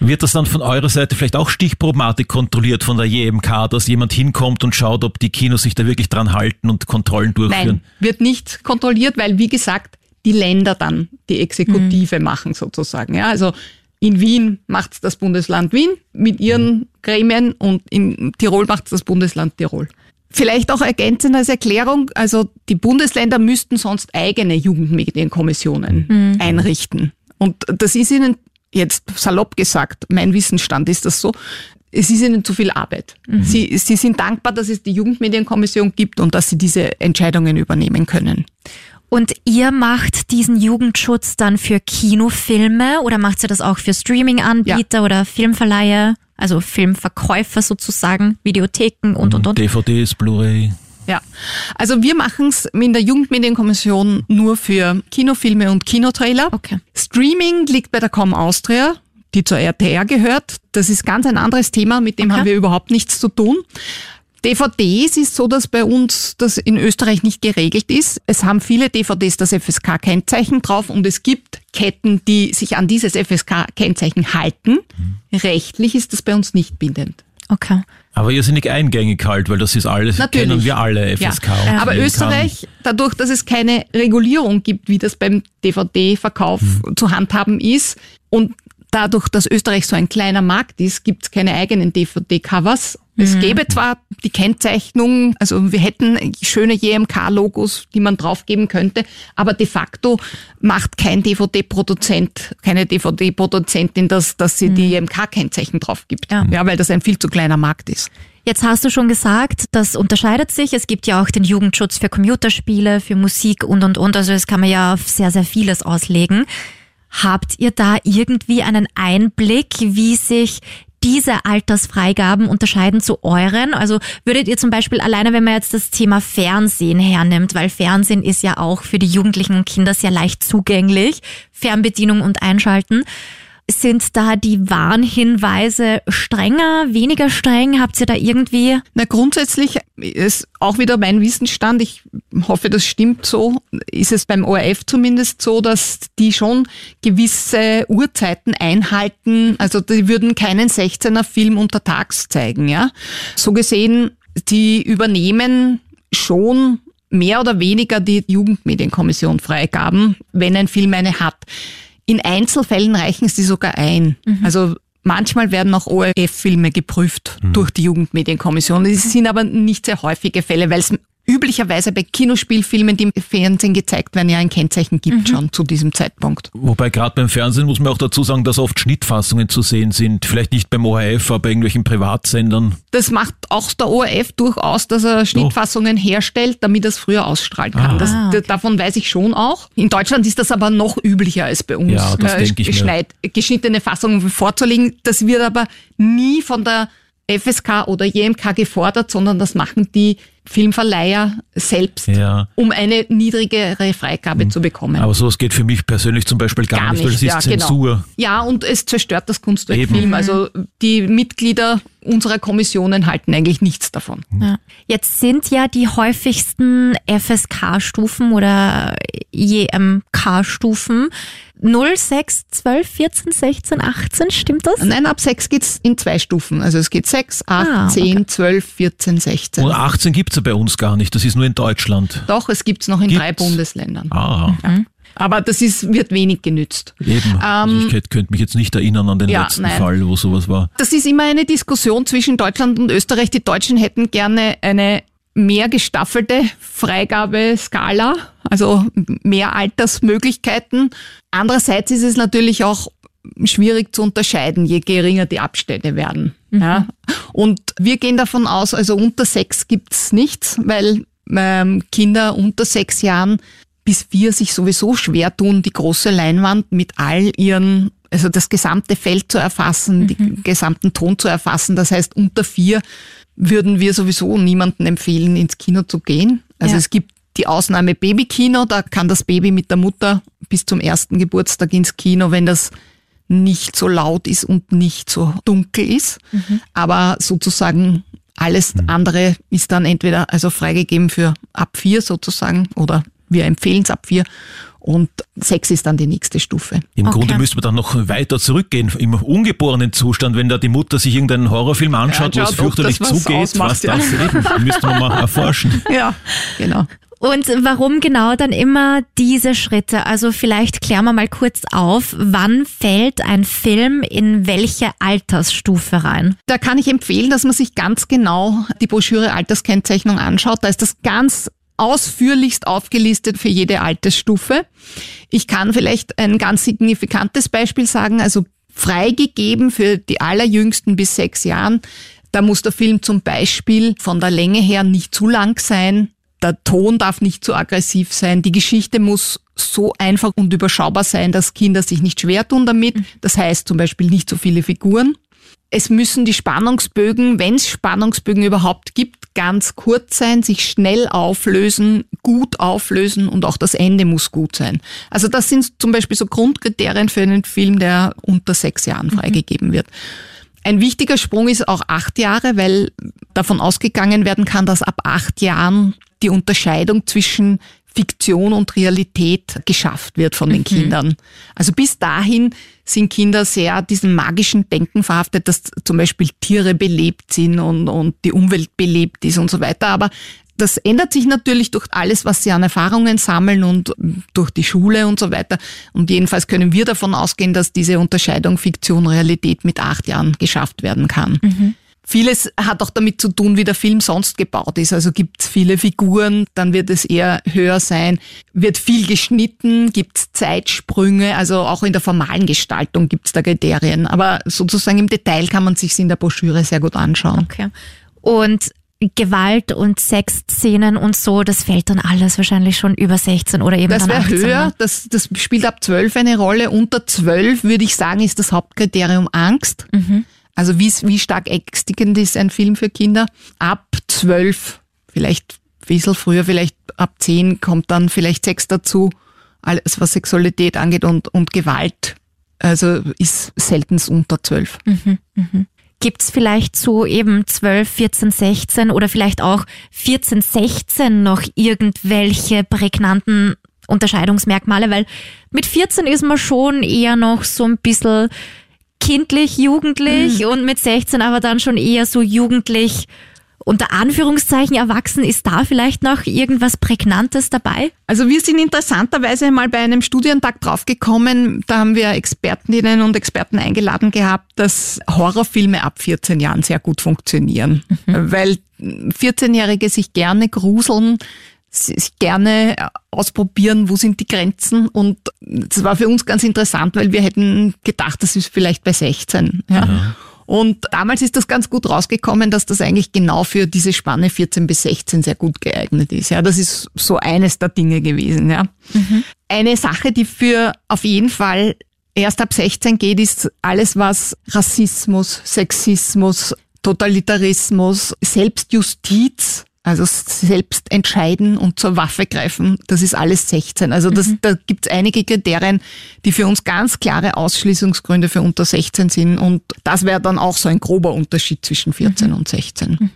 Wird das dann von eurer Seite vielleicht auch stichprobenartig kontrolliert von der JMK, dass jemand hinkommt und schaut, ob die Kinos sich da wirklich dran halten und Kontrollen durchführen? Nein, wird nicht kontrolliert, weil wie gesagt, die Länder dann die Exekutive machen sozusagen. Ja, also in Wien macht's das Bundesland Wien mit ihren Gremien und in Tirol macht's das Bundesland Tirol. Vielleicht auch ergänzend als Erklärung, also die Bundesländer müssten sonst eigene Jugendmedienkommissionen einrichten. Und das ist ihnen jetzt salopp gesagt, mein Wissensstand ist das so, es ist ihnen zu viel Arbeit. Sie, sie sind dankbar, dass es die Jugendmedienkommission gibt und dass sie diese Entscheidungen übernehmen können. Und ihr macht diesen Jugendschutz dann für Kinofilme oder macht ihr das auch für Streaming-Anbieter oder Filmverleihe, also Filmverkäufer sozusagen, Videotheken und und und? DVDs, Blu-ray. Ja, also wir machen es in der Jugendmedienkommission nur für Kinofilme und Kinotrailer. Okay. Streaming liegt bei der Com Austria, die zur RTR gehört. Das ist ganz ein anderes Thema, mit dem Okay. haben wir überhaupt nichts zu tun. DVDs ist so, dass bei uns das in Österreich nicht geregelt ist. Es haben viele DVDs das FSK-Kennzeichen drauf und es gibt Ketten, die sich an dieses FSK-Kennzeichen halten. Rechtlich ist das bei uns nicht bindend. Okay. Aber irrsinnig eingängig halt, weil das ist alles, Natürlich. kennen wir alle, FSK. Ja. und Aber. Österreich, dadurch, dass es keine Regulierung gibt, wie das beim DVD-Verkauf zu handhaben ist und dadurch, dass Österreich so ein kleiner Markt ist, gibt es keine eigenen DVD-Covers. Es gäbe zwar die Kennzeichnung, also wir hätten schöne JMK-Logos, die man draufgeben könnte, aber de facto macht kein DVD-Produzent, keine DVD-Produzentin das, dass sie die JMK-Kennzeichen drauf gibt. Ja. ja, weil das ein viel zu kleiner Markt ist. Jetzt hast du schon gesagt, das unterscheidet sich. Es gibt ja auch den Jugendschutz für Computerspiele, für Musik und, und, und. Also das kann man ja auf sehr, sehr vieles auslegen. Habt ihr da irgendwie einen Einblick, wie sich diese Altersfreigaben unterscheiden zu euren? Also würdet ihr zum Beispiel alleine, wenn man jetzt das Thema Fernsehen hernimmt, weil Fernsehen ist ja auch für die Jugendlichen und Kinder sehr leicht zugänglich, Fernbedienung und Einschalten. Sind da die Warnhinweise strenger, weniger streng? Habt ihr da irgendwie? Na, grundsätzlich ist auch wieder mein Wissensstand, ich hoffe, das stimmt so, ist es beim ORF zumindest so, dass die schon gewisse Uhrzeiten einhalten. Also die würden keinen 16er Film untertags zeigen, ja. So gesehen, die übernehmen schon mehr oder weniger die Jugendmedienkommission Freigaben, wenn ein Film eine hat. In Einzelfällen reichen sie sogar ein. Also manchmal werden auch ORF-Filme geprüft durch die Jugendmedienkommission. Es sind aber nicht sehr häufige Fälle, weil es üblicherweise bei Kinospielfilmen, die im Fernsehen gezeigt werden, ja ein Kennzeichen gibt schon zu diesem Zeitpunkt. Wobei gerade beim Fernsehen muss man auch dazu sagen, dass oft Schnittfassungen zu sehen sind. Vielleicht nicht beim ORF, aber bei irgendwelchen Privatsendern. Das macht auch der ORF durchaus, dass er Schnittfassungen herstellt, damit er es früher ausstrahlen kann. Ah. Das, Ah, okay. Davon weiß ich schon auch. In Deutschland ist das aber noch üblicher als bei uns, Ja, das denke ich mir. geschnittene Fassungen vorzulegen. Das wird aber nie von der FSK oder JMK gefordert, sondern das machen die Filmverleiher selbst, Ja. um eine niedrigere Freigabe zu bekommen. Aber sowas geht für mich persönlich zum Beispiel gar, nicht, weil das ist ja, Zensur. Genau. Ja, und es zerstört das Kunstwerk Eben. Film. Also die Mitglieder unserer Kommissionen halten eigentlich nichts davon. Ja. Jetzt sind ja die häufigsten FSK-Stufen oder JMK-Stufen 0, 6, 12, 14, 16, 18, stimmt das? Nein, ab 6 geht's in zwei Stufen. Also es geht 6, 8, Ah, 10, 12, 14, 16. Und 18 gibt's ja bei uns gar nicht, das ist nur in Deutschland. Doch, es gibt's noch in Gibt's? drei Bundesländern. Ah, Aber das ist, wird wenig genützt. eben. also ich könnte könnt mich jetzt nicht erinnern an den Ähm, ja, letzten nein. Fall, wo sowas war. Das ist immer eine Diskussion zwischen Deutschland und Österreich. Die Deutschen hätten gerne eine mehr gestaffelte Freigabeskala, also mehr Altersmöglichkeiten. Andererseits ist es natürlich auch schwierig zu unterscheiden, je geringer die Abstände werden. Ja. Und wir gehen davon aus, also unter sechs gibt's nichts, weil ähm, Kinder unter sechs Jahren bis vier sich sowieso schwer tun, die große Leinwand mit all ihren, also das gesamte Feld zu erfassen, den gesamten Ton zu erfassen. Das heißt, unter vier würden wir sowieso niemandem empfehlen, ins Kino zu gehen. Also Ja. es gibt die Ausnahme Babykino, da kann das Baby mit der Mutter bis zum ersten Geburtstag ins Kino, wenn das nicht so laut ist und nicht so dunkel ist. Aber sozusagen alles andere ist dann entweder also freigegeben für ab vier sozusagen oder wir empfehlen es ab vier und sechs ist dann die nächste Stufe. Im Okay. Grunde müsste man dann noch weiter zurückgehen, im ungeborenen Zustand, wenn da die Mutter sich irgendeinen Horrorfilm anschaut, wo es fürchterlich das was zugeht, ausmacht, was ja. das eben, müsste man mal erforschen. Ja, genau. Und warum genau dann immer diese Schritte? Also vielleicht klären wir mal kurz auf, wann fällt ein Film in welche Altersstufe rein? Da kann ich empfehlen, dass man sich ganz genau die Broschüre Alterskennzeichnung anschaut. Da ist das ganz ausführlichst aufgelistet für jede Altersstufe. Ich kann vielleicht ein ganz signifikantes Beispiel sagen. Also freigegeben für die allerjüngsten bis sechs Jahren. Da muss der Film zum Beispiel von der Länge her nicht zu lang sein. Der Ton darf nicht zu aggressiv sein. Die Geschichte muss so einfach und überschaubar sein, dass Kinder sich nicht schwer tun damit. Das heißt zum Beispiel nicht so viele Figuren. Es müssen die Spannungsbögen, wenn es Spannungsbögen überhaupt gibt, ganz kurz sein, sich schnell auflösen, gut auflösen und auch das Ende muss gut sein. Also das sind zum Beispiel so Grundkriterien für einen Film, der unter sechs Jahren freigegeben wird. Ein wichtiger Sprung ist auch acht Jahre, weil davon ausgegangen werden kann, dass ab acht Jahren die Unterscheidung zwischen Fiktion und Realität geschafft wird von den Kindern. Also bis dahin sind Kinder sehr diesem magischen Denken verhaftet, dass zum Beispiel Tiere belebt sind und, und die Umwelt belebt ist und so weiter. Aber das ändert sich natürlich durch alles, was sie an Erfahrungen sammeln und durch die Schule und so weiter. Und jedenfalls können wir davon ausgehen, dass diese Unterscheidung Fiktion, Realität mit acht Jahren geschafft werden kann. Vieles hat auch damit zu tun, wie der Film sonst gebaut ist. Also gibt es viele Figuren, dann wird es eher höher sein. Wird viel geschnitten, gibt es Zeitsprünge, also auch in der formalen Gestaltung gibt es da Kriterien. Aber sozusagen im Detail kann man sich in der Broschüre sehr gut anschauen. Okay. Und Gewalt und Sexszenen und so, das fällt dann alles wahrscheinlich schon über 16 oder eben Das dann wäre 18. höher, ne? das, das spielt ab 12 eine Rolle. Unter 12 würde ich sagen, ist das Hauptkriterium Angst. Also wie, wie stark ängstigend ist ein Film für Kinder. Ab 12, vielleicht ein bisschen früher, vielleicht ab 10 kommt dann vielleicht Sex dazu, alles was Sexualität angeht und, und Gewalt. Also ist seltenst unter 12. Gibt's vielleicht so eben 12, 14, 16 oder vielleicht auch 14, 16 noch irgendwelche prägnanten Unterscheidungsmerkmale? Weil mit 14 ist man schon eher noch so ein bisschen kindlich, jugendlich und mit 16 aber dann schon eher so jugendlich unter Anführungszeichen erwachsen. Ist da vielleicht noch irgendwas Prägnantes dabei? Also wir sind interessanterweise mal bei einem Studientag draufgekommen, da haben wir Expertinnen und Experten eingeladen gehabt, dass Horrorfilme ab 14 Jahren sehr gut funktionieren, weil 14-Jährige sich gerne gruseln, sich gerne ausprobieren, wo sind die Grenzen und das war für uns ganz interessant, weil wir hätten gedacht, das ist vielleicht bei 16. Ja. Und damals ist das ganz gut rausgekommen, dass das eigentlich genau für diese Spanne 14 bis 16 sehr gut geeignet ist. Ja, das ist so eines der Dinge gewesen. Ja. Eine Sache, die für auf jeden Fall erst ab 16 geht, ist alles, was Rassismus, Sexismus, Totalitarismus, Selbstjustiz, also selbst entscheiden und zur Waffe greifen, das ist alles 16. Also das, da gibt es einige Kriterien, die für uns ganz klare Ausschließungsgründe für unter 16 sind. Und das wäre dann auch so ein grober Unterschied zwischen 14 und 16.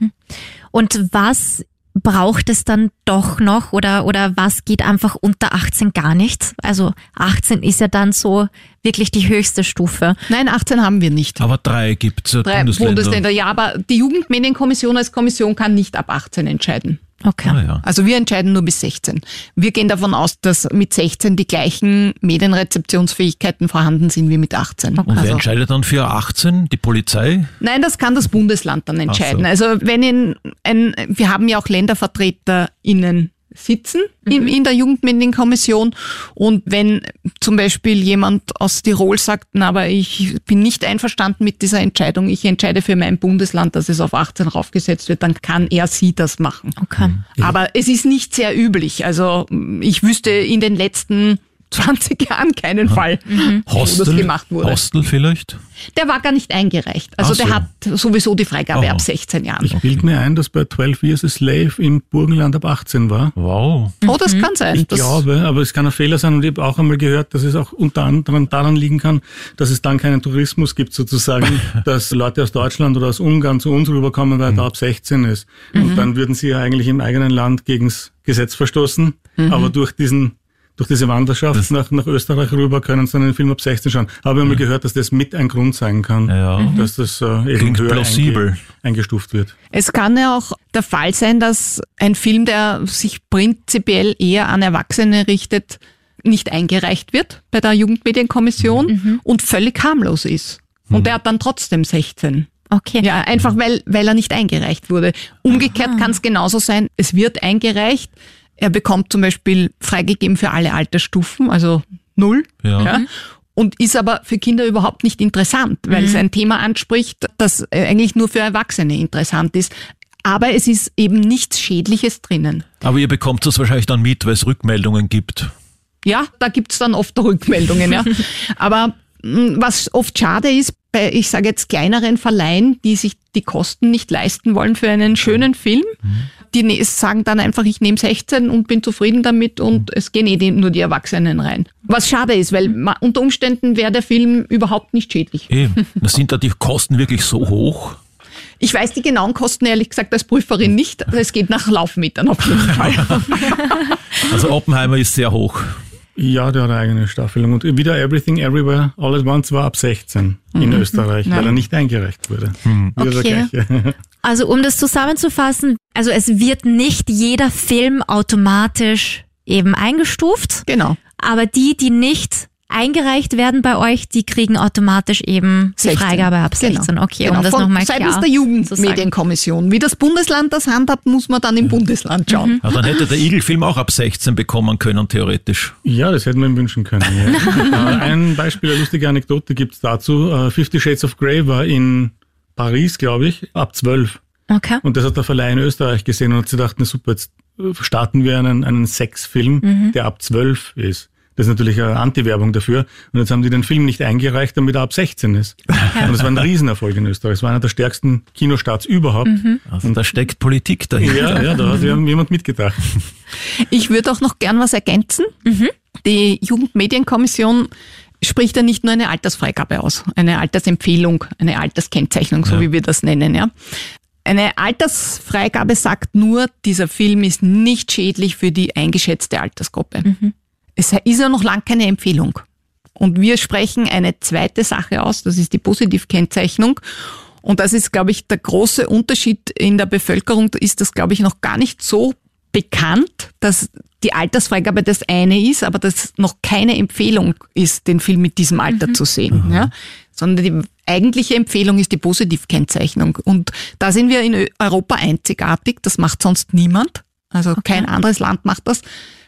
Und was braucht es dann doch noch oder, oder was geht einfach unter 18 gar nicht? Also 18 ist ja dann so wirklich die höchste Stufe. Nein, 18 haben wir nicht. Aber drei gibt es Drei Bundesländer. Bundesländer, ja, aber die Jugendmedienkommission als Kommission kann nicht ab 18 entscheiden. Okay. Ah, ja. Also wir entscheiden nur bis 16. Wir gehen davon aus, dass mit 16 die gleichen Medienrezeptionsfähigkeiten vorhanden sind wie mit 18. Und wer Also- entscheidet dann für 18? Die Polizei? Nein, das kann das Bundesland dann entscheiden. so. Also wenn in ein, wir haben ja auch LändervertreterInnen sitzen in, in der Jugendmedienkommission und wenn zum Beispiel jemand aus Tirol sagt, na, aber ich bin nicht einverstanden mit dieser Entscheidung, ich entscheide für mein Bundesland, dass es auf 18 raufgesetzt wird, dann kann er sie das machen. Okay. Aber es ist nicht sehr üblich. Also ich wüsste in den letzten 20 Jahren keinen Fall, wo das Hostel? gemacht wurde. Hostel vielleicht? Der war gar nicht eingereicht. Also so. der hat sowieso die Freigabe Aha. ab 16 Jahren. Ich bilde mir ein, dass bei 12 Years a Slave im Burgenland ab 18 war. Wow. Oh, das kann sein. Ich Das, glaube, aber es kann ein Fehler sein und ich habe auch einmal gehört, dass es auch unter anderem daran liegen kann, dass es dann keinen Tourismus gibt sozusagen, dass Leute aus Deutschland oder aus Ungarn zu uns rüberkommen, weil da ab 16 ist. Und dann würden sie ja eigentlich im eigenen Land gegens Gesetz verstoßen, aber durch diesen durch diese Wanderschaft nach, nach Österreich rüber können sie dann den Film ab 16 schauen. Habe ich einmal gehört, dass das mit ein Grund sein kann, Ja. dass das äh, eben Klingt höher plausibel. einge, eingestuft wird. es kann ja auch der Fall sein, dass ein Film, der sich prinzipiell eher an Erwachsene richtet, nicht eingereicht wird bei der Jugendmedienkommission und völlig harmlos ist. Und der hat dann trotzdem 16. Okay. Ja, einfach weil, weil er nicht eingereicht wurde. Umgekehrt kann es genauso sein, es wird eingereicht, er bekommt zum Beispiel freigegeben für alle Altersstufen, also null. Ja. und ist aber für Kinder überhaupt nicht interessant, weil es ein Thema anspricht, das äh, eigentlich nur für Erwachsene interessant ist. Aber es ist eben nichts Schädliches drinnen. Aber ihr bekommt das wahrscheinlich dann mit, weil es Rückmeldungen gibt. Ja, da gibt's dann oft Rückmeldungen, ja. Aber mh, was oft schade ist, bei, ich sage jetzt, kleineren Verleihen, die sich die Kosten nicht leisten wollen für einen schönen Film. Die ne- sagen dann einfach, ich nehme 16 und bin zufrieden damit und es gehen eh nur die Erwachsenen rein. Was schade ist, weil unter Umständen wäre der Film überhaupt nicht schädlich. Eben. Da sind da die Kosten wirklich so hoch? Ich weiß die genauen Kosten ehrlich gesagt als Prüferin nicht. Es geht nach Laufmetern auf jeden Fall. Also Oppenheimer ist sehr hoch. Ja, der hat eine eigene Staffelung. Und wieder Everything Everywhere All at Once war ab 16 in Österreich, weil er nicht eingereicht wurde. Wieder Okay. der gleiche. Also um das zusammenzufassen, also es wird nicht jeder Film automatisch eben eingestuft, genau. aber die, die nicht eingereicht werden bei euch, die kriegen automatisch eben die 16. Freigabe ab 16. Genau. Okay, genau. um das nochmal Seitens klar der zu sagen. Jugendmedienkommission. Wie das Bundesland das handhabt, muss man dann im Bundesland schauen. Ja, dann hätte der Igel-Film auch ab 16 bekommen können, theoretisch. Ja, das hätten wir ihm wünschen können. Ja. Ein Beispiel, eine lustige Anekdote gibt's dazu. Äh, Fifty Shades of Grey war in Paris, glaube ich, ab 12. Okay. Und das hat der Verleih in Österreich gesehen und hat sie gedacht, na super, jetzt starten wir einen, einen Sexfilm, der ab 12 ist. Das ist natürlich eine Anti-Werbung dafür. Und jetzt haben die den Film nicht eingereicht, damit er ab 16 ist. Und das war ein Riesenerfolg in Österreich. Es war einer der stärksten Kinostarts überhaupt. Also da steckt Politik dahinter. Ja, ja, da hat jemand mitgedacht. Ich würde auch noch gern was ergänzen. Die Jugendmedienkommission spricht ja nicht nur eine Altersfreigabe aus, eine Altersempfehlung, eine Alterskennzeichnung, so Ja. wie wir das nennen, ja. Eine Altersfreigabe sagt nur, dieser Film ist nicht schädlich für die eingeschätzte Altersgruppe. Es ist ja noch lang keine Empfehlung. Und wir sprechen eine zweite Sache aus, das ist die Positivkennzeichnung. Und das ist, glaube ich, der große Unterschied in der Bevölkerung, ist das, glaube ich, noch gar nicht so bekannt, dass die Altersfreigabe das eine ist, aber dass noch keine Empfehlung ist, den Film mit diesem Alter zu sehen. Ja? Sondern die eigentliche Empfehlung ist die Positivkennzeichnung. Und da sind wir in Europa einzigartig, das macht sonst niemand. Also kein anderes Land macht das,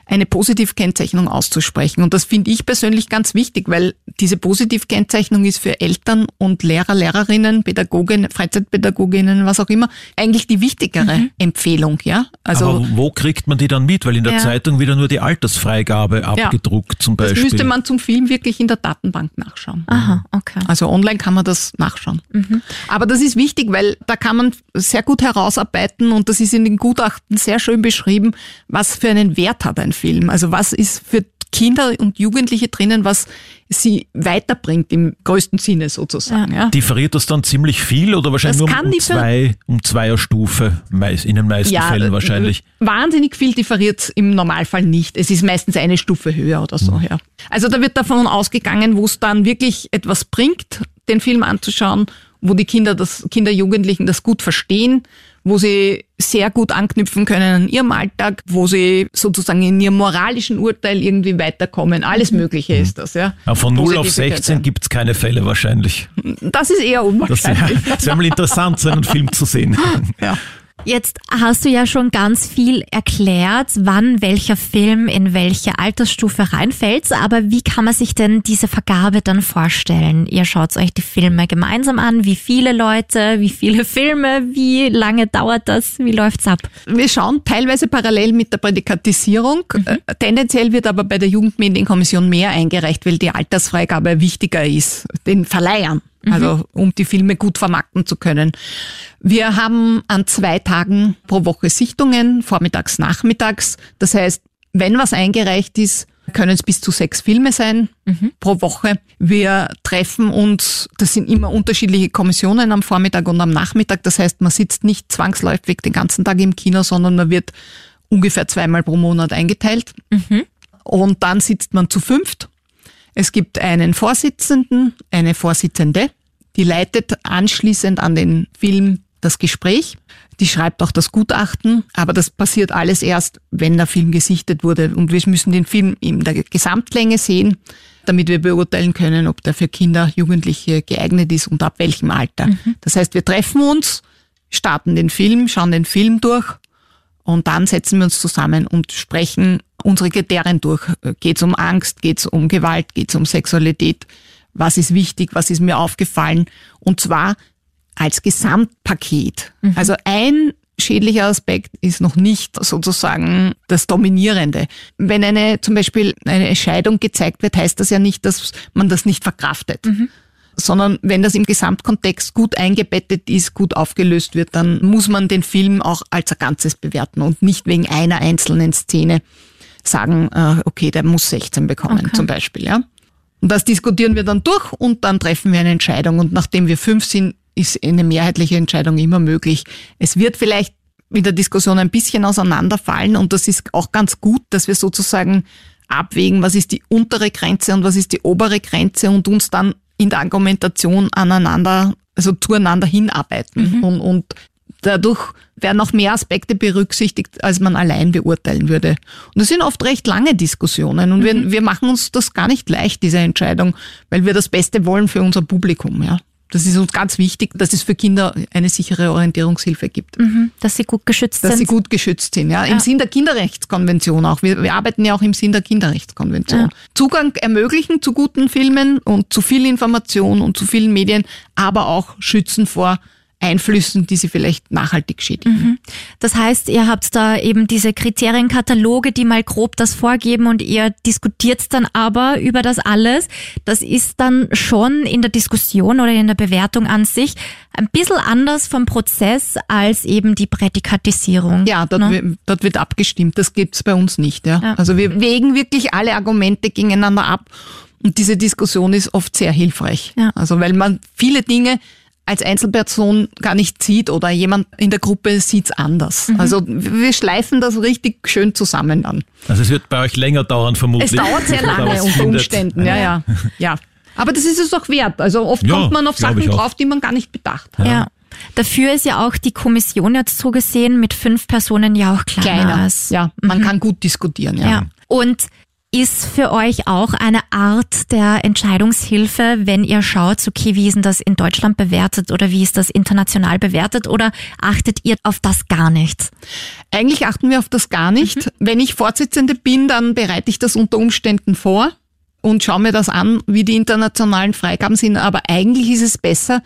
eine Positivkennzeichnung auszusprechen. Und das finde ich persönlich ganz wichtig, weil diese Positivkennzeichnung ist für Eltern und Lehrer, Lehrerinnen, Pädagoginnen, Freizeitpädagoginnen, was auch immer, eigentlich die wichtigere Empfehlung. Ja, also Aber wo kriegt man die dann mit? Weil in der Ja. Zeitung wieder nur die Altersfreigabe abgedruckt zum das Beispiel. müsste man zum Film wirklich in der Datenbank nachschauen. Aha, okay. Also online kann man das nachschauen. Mhm. Aber das ist wichtig, weil da kann man sehr gut herausarbeiten und das ist in den Gutachten sehr schön beschrieben, was für einen Wert hat ein Film. Also was ist für Kinder und Jugendliche drinnen, was sie weiterbringt im größten Sinne sozusagen. Ja. Differiert das dann ziemlich viel oder wahrscheinlich Das nur um, um zwei, um Zweierstufe meist- in den meisten Fällen äh, wahrscheinlich? Wahnsinnig viel differiert im Normalfall nicht. Es ist meistens eine Stufe höher oder Mhm. so, ja. Also da wird davon ausgegangen, wo es dann wirklich etwas bringt, den Film anzuschauen, wo die Kinder das, Kinder, Jugendlichen das gut verstehen, wo sie sehr gut anknüpfen können an ihrem Alltag, wo sie sozusagen in ihrem moralischen Urteil irgendwie weiterkommen. Alles Mögliche ist das, ja. Ja, von 0 auf Positive 16 Kennzeichen. gibt's keine Fälle wahrscheinlich. Das ist eher Das unwahrscheinlich. wäre wär mal interessant, so einen Film zu sehen. ja. Jetzt hast du ja schon ganz viel erklärt, wann welcher Film in welche Altersstufe reinfällt, aber wie kann man sich denn diese Vergabe dann vorstellen? Ihr schaut euch die Filme gemeinsam an, wie viele Leute, wie viele Filme, wie lange dauert das, wie läuft's ab? Wir schauen teilweise parallel mit der Prädikatisierung. Äh, Tendenziell wird aber bei der Jugendmedienkommission mehr eingereicht, weil die Altersfreigabe wichtiger ist, den Verleihern. Also um die Filme gut vermarkten zu können. Wir haben an zwei Tagen pro Woche Sichtungen, vormittags, nachmittags. Das heißt, wenn was eingereicht ist, können es bis zu sechs Filme sein pro Woche. Wir treffen uns, das sind immer unterschiedliche Kommissionen am Vormittag und am Nachmittag. Das heißt, man sitzt nicht zwangsläufig den ganzen Tag im Kino, sondern man wird ungefähr zweimal pro Monat eingeteilt. Und dann sitzt man zu fünft. Es gibt einen Vorsitzenden, eine Vorsitzende, die leitet anschließend an den Film das Gespräch. Die schreibt auch das Gutachten, aber das passiert alles erst, wenn der Film gesichtet wurde. Und wir müssen den Film in der Gesamtlänge sehen, damit wir beurteilen können, ob der für Kinder, Jugendliche geeignet ist und ab welchem Alter. Das heißt, wir treffen uns, starten den Film, schauen den Film durch und dann setzen wir uns zusammen und sprechen unsere Kriterien durch. Geht es um Angst, geht es um Gewalt, geht es um Sexualität? Was ist wichtig, was ist mir aufgefallen? Und zwar als Gesamtpaket. Also ein schädlicher Aspekt ist noch nicht sozusagen das Dominierende. Wenn eine zum Beispiel eine Scheidung gezeigt wird, heißt das ja nicht, dass man das nicht verkraftet. sondern wenn das im Gesamtkontext gut eingebettet ist, gut aufgelöst wird, dann muss man den Film auch als ein Ganzes bewerten und nicht wegen einer einzelnen Szene sagen, äh, okay, der muss 16 bekommen Okay. zum Beispiel. Ja? Und das diskutieren wir dann durch und dann treffen wir eine Entscheidung. Und nachdem wir fünf sind, ist eine mehrheitliche Entscheidung immer möglich. Es wird vielleicht in der Diskussion ein bisschen auseinanderfallen und das ist auch ganz gut, dass wir sozusagen abwägen, was ist die untere Grenze und was ist die obere Grenze und uns dann in der Argumentation aneinander, also zueinander hinarbeiten. Und, und dadurch werden auch mehr Aspekte berücksichtigt, als man allein beurteilen würde. Und das sind oft recht lange Diskussionen und wir, wir machen uns das gar nicht leicht, diese Entscheidung, weil wir das Beste wollen für unser Publikum, ja. Das ist uns ganz wichtig, dass es für Kinder eine sichere Orientierungshilfe gibt. Mhm, dass sie gut geschützt Dass sie sind. gut geschützt sind, ja. Ja. Im Sinn der Kinderrechtskonvention auch. Wir, wir arbeiten ja auch im Sinn der Kinderrechtskonvention. Ja. Zugang ermöglichen zu guten Filmen und zu viel Information und zu vielen Medien, aber auch schützen vor Einflüssen, die sie vielleicht nachhaltig schädigen. Das heißt, ihr habt da eben diese Kriterienkataloge, die mal grob das vorgeben und ihr diskutiert dann aber über das alles. Das ist dann schon in der Diskussion oder in der Bewertung an sich ein bisschen anders vom Prozess als eben die Prädikatisierung. Ja, dort, ne? wi- dort wird abgestimmt. Das gibt's bei uns nicht. Ja. Ja. Also wir wägen wirklich alle Argumente gegeneinander ab und diese Diskussion ist oft sehr hilfreich. Ja. Also weil man viele Dinge als Einzelperson gar nicht sieht oder jemand in der Gruppe sieht's anders. Mhm. Also wir schleifen das richtig schön zusammen dann. Also es wird bei euch länger dauern vermutlich. Es dauert sehr lange unter. Umständen. Ja, ja, ja. Aber das ist es doch wert. Also oft Ja, kommt man auf Sachen auch. drauf, die man gar nicht bedacht hat. Ja. Dafür ist ja auch die Kommission jetzt so gesehen mit fünf Personen ja auch kleiner. Kleiner. Ja, man kann gut diskutieren. Ja. Ja. Und ist für euch auch eine Art der Entscheidungshilfe, wenn ihr schaut, okay, wie ist denn das in Deutschland bewertet oder wie ist das international bewertet oder achtet ihr auf das gar nicht? Eigentlich achten wir auf das gar nicht. Wenn ich Vorsitzende bin, dann bereite ich das unter Umständen vor und schaue mir das an, wie die internationalen Freigaben sind. Aber eigentlich ist es besser,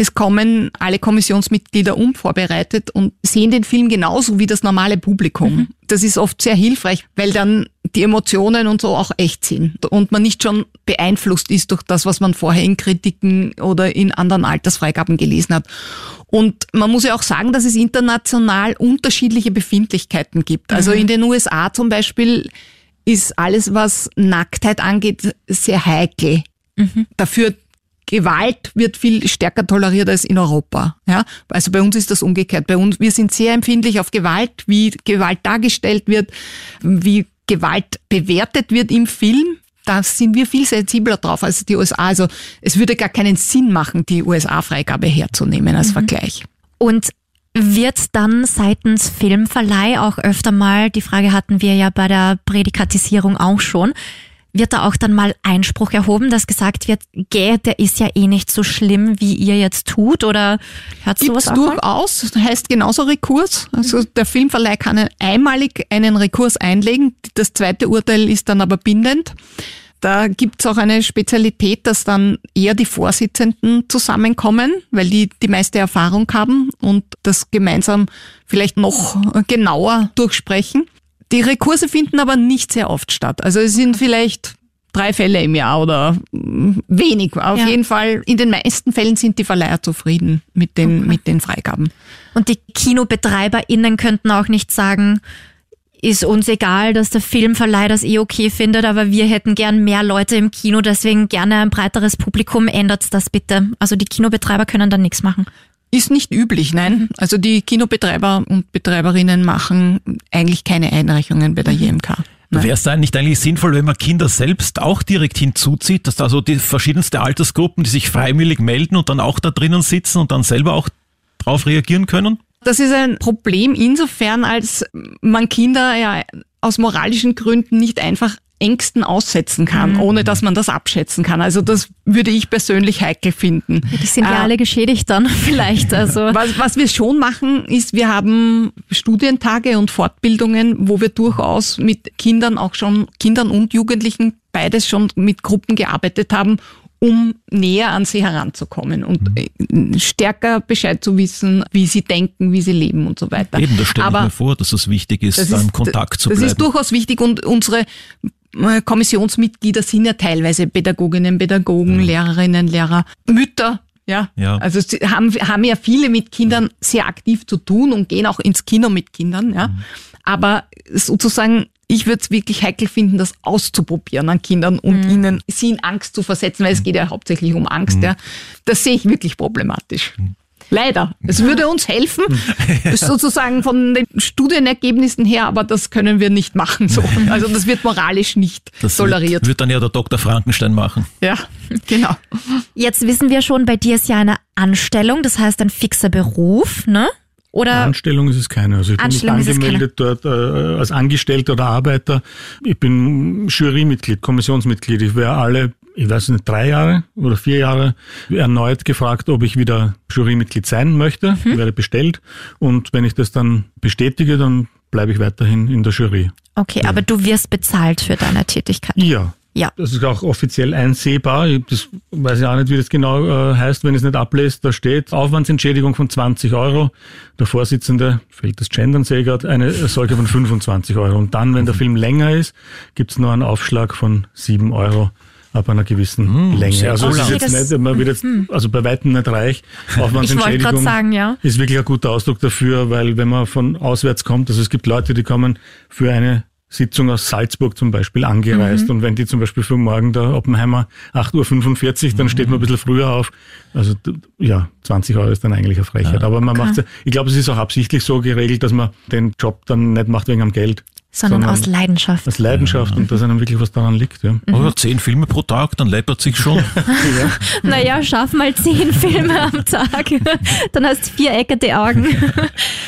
es kommen alle Kommissionsmitglieder unvorbereitet und sehen den Film genauso wie das normale Publikum. Das ist oft sehr hilfreich, weil dann die Emotionen und so auch echt sind und man nicht schon beeinflusst ist durch das, was man vorher in Kritiken oder in anderen Altersfreigaben gelesen hat. Und man muss ja auch sagen, dass es international unterschiedliche Befindlichkeiten gibt. Also in den USA zum Beispiel ist alles, was Nacktheit angeht, sehr heikel. Dafür Gewalt wird viel stärker toleriert als in Europa. Ja? Also bei uns ist das umgekehrt. Bei uns, wir sind sehr empfindlich auf Gewalt, wie Gewalt dargestellt wird, wie Gewalt bewertet wird im Film. Da sind wir viel sensibler drauf als die USA. Also es würde gar keinen Sinn machen, die USA-Freigabe herzunehmen als Vergleich. Und wird dann seitens Filmverleih auch öfter mal, die Frage hatten wir ja bei der Prädikatisierung auch schon, wird da auch dann mal Einspruch erhoben, dass gesagt wird, gäh, der ist ja eh nicht so schlimm, wie ihr jetzt tut oder hört sowas Gibt's auch mal? durchaus, heißt genauso Rekurs. Also der Filmverleih kann einmalig einen Rekurs einlegen. Das zweite Urteil ist dann aber bindend. Da gibt's auch eine Spezialität, dass dann eher die Vorsitzenden zusammenkommen, weil die die meiste Erfahrung haben und das gemeinsam vielleicht noch genauer durchsprechen. Die Rekurse finden aber nicht sehr oft statt. Also es sind vielleicht drei Fälle im Jahr oder mm, wenig. Auf Ja. jeden Fall, in den meisten Fällen sind die Verleiher zufrieden mit den, mit den Freigaben. Und die KinobetreiberInnen könnten auch nicht sagen, ist uns egal, dass der Filmverleih das eh okay findet, aber wir hätten gern mehr Leute im Kino, deswegen gerne ein breiteres Publikum, ändert das bitte. Also die Kinobetreiber können dann nichts machen. Ist nicht üblich, nein. Also die Kinobetreiber und Betreiberinnen machen eigentlich keine Einreichungen bei der JMK. Nein. Wäre es da nicht eigentlich sinnvoll, wenn man Kinder selbst auch direkt hinzuzieht, dass da so die verschiedenste Altersgruppen, die sich freiwillig melden und dann auch da drinnen sitzen und dann selber auch drauf reagieren können? Das ist ein Problem insofern, als man Kinder ja aus moralischen Gründen nicht einfach Ängsten aussetzen kann, ohne dass man das abschätzen kann. Also das würde ich persönlich heikel finden. Die sind ja Äh, alle geschädigt dann vielleicht. Also Was, was wir schon machen, ist, wir haben Studientage und Fortbildungen, wo wir durchaus mit Kindern, auch schon Kindern und Jugendlichen, beides schon mit Gruppen gearbeitet haben, um näher an sie heranzukommen und äh, stärker Bescheid zu wissen, wie sie denken, wie sie leben und so weiter. Eben, das stelle ich Aber mir vor, dass es wichtig ist, das da ist- Kontakt zu das bleiben. ist durchaus wichtig und unsere Kommissionsmitglieder sind ja teilweise Pädagoginnen, Pädagogen, Mhm. Lehrerinnen, Lehrer, Mütter. Ja, Ja. also sie haben, haben ja viele mit Kindern sehr aktiv zu tun und gehen auch ins Kino mit Kindern. Ja. Aber sozusagen, ich würde es wirklich heikel finden, das auszuprobieren an Kindern und ihnen sie in Angst zu versetzen, weil es geht ja hauptsächlich um Angst. Ja. Das sehe ich wirklich problematisch. Leider. Es würde uns helfen, sozusagen von den Studienergebnissen her, aber das können wir nicht machen. So. Also das wird moralisch nicht Das toleriert. Wird, wird dann ja der Dr. Frankenstein machen. ja, genau. Jetzt wissen wir schon, bei dir ist ja eine Anstellung, das heißt ein fixer Beruf, ne? Oder Anstellung ist es keine. Also ich bin nicht angemeldet dort äh, als Angestellter oder Arbeiter. Ich bin Jurymitglied, Kommissionsmitglied. Ich wäre alle, ich weiß nicht, drei Jahre oder vier Jahre erneut gefragt, ob ich wieder Jurymitglied sein möchte. Mhm. Wäre bestellt. Und wenn ich das dann bestätige, dann bleibe ich weiterhin in der Jury. okay, aber du wirst bezahlt für deine Tätigkeit. Ja. Ja. Das ist auch offiziell einsehbar. Ich, das weiß ich auch nicht, wie das genau äh, heißt, wenn ich es nicht ablese. Da steht Aufwandsentschädigung von 20 Euro. Der Vorsitzende, fehlt das Gendern, ich gerade, eine solche von 25 Euro. Und dann, wenn der Film länger ist, gibt es noch einen Aufschlag von 7 Euro ab einer gewissen Länge. sehr Also es cool. ist Okay, jetzt das- nicht, man wird jetzt, also bei weitem nicht reich. Ich wollte Aufwandsentschädigung gerade sagen, ja. ist wirklich ein guter Ausdruck dafür, weil wenn man von auswärts kommt, also es gibt Leute, die kommen für eine Sitzung aus Salzburg zum Beispiel angereist Mhm. und wenn die zum Beispiel für morgen der Oppenheimer 8.45 Uhr, dann steht man ein bisschen früher auf. Also ja, 20 Euro ist dann eigentlich eine Frechheit. Aber man macht ich glaube, es ist auch absichtlich so geregelt, dass man den Job dann nicht macht wegen am Geld, Sondern Sondern- aus Leidenschaft. aus Leidenschaft und dass einem wirklich was daran liegt. Ja. Mhm. Aber zehn Filme pro Tag, dann läppert sich schon. Naja, schaff mal zehn Filme am Tag. Dann hast du viereckige Augen.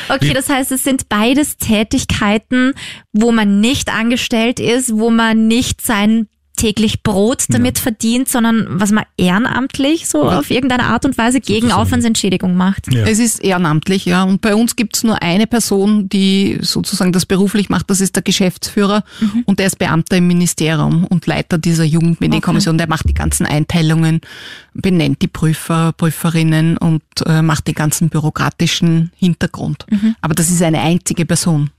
Okay, das heißt, es sind beides Tätigkeiten, wo man nicht angestellt ist, wo man nicht sein täglich Brot damit verdient, sondern was man ehrenamtlich so auf irgendeine Art und Weise gegen Aufwandsentschädigung macht. Ja. Es ist ehrenamtlich, ja. Und bei uns gibt's nur eine Person, die sozusagen das beruflich macht, das ist der Geschäftsführer und der ist Beamter im Ministerium und Leiter dieser Jugendmedienkommission. Der macht die ganzen Einteilungen, benennt die Prüfer, Prüferinnen und äh, macht den ganzen bürokratischen Hintergrund. Aber das ist eine einzige Person.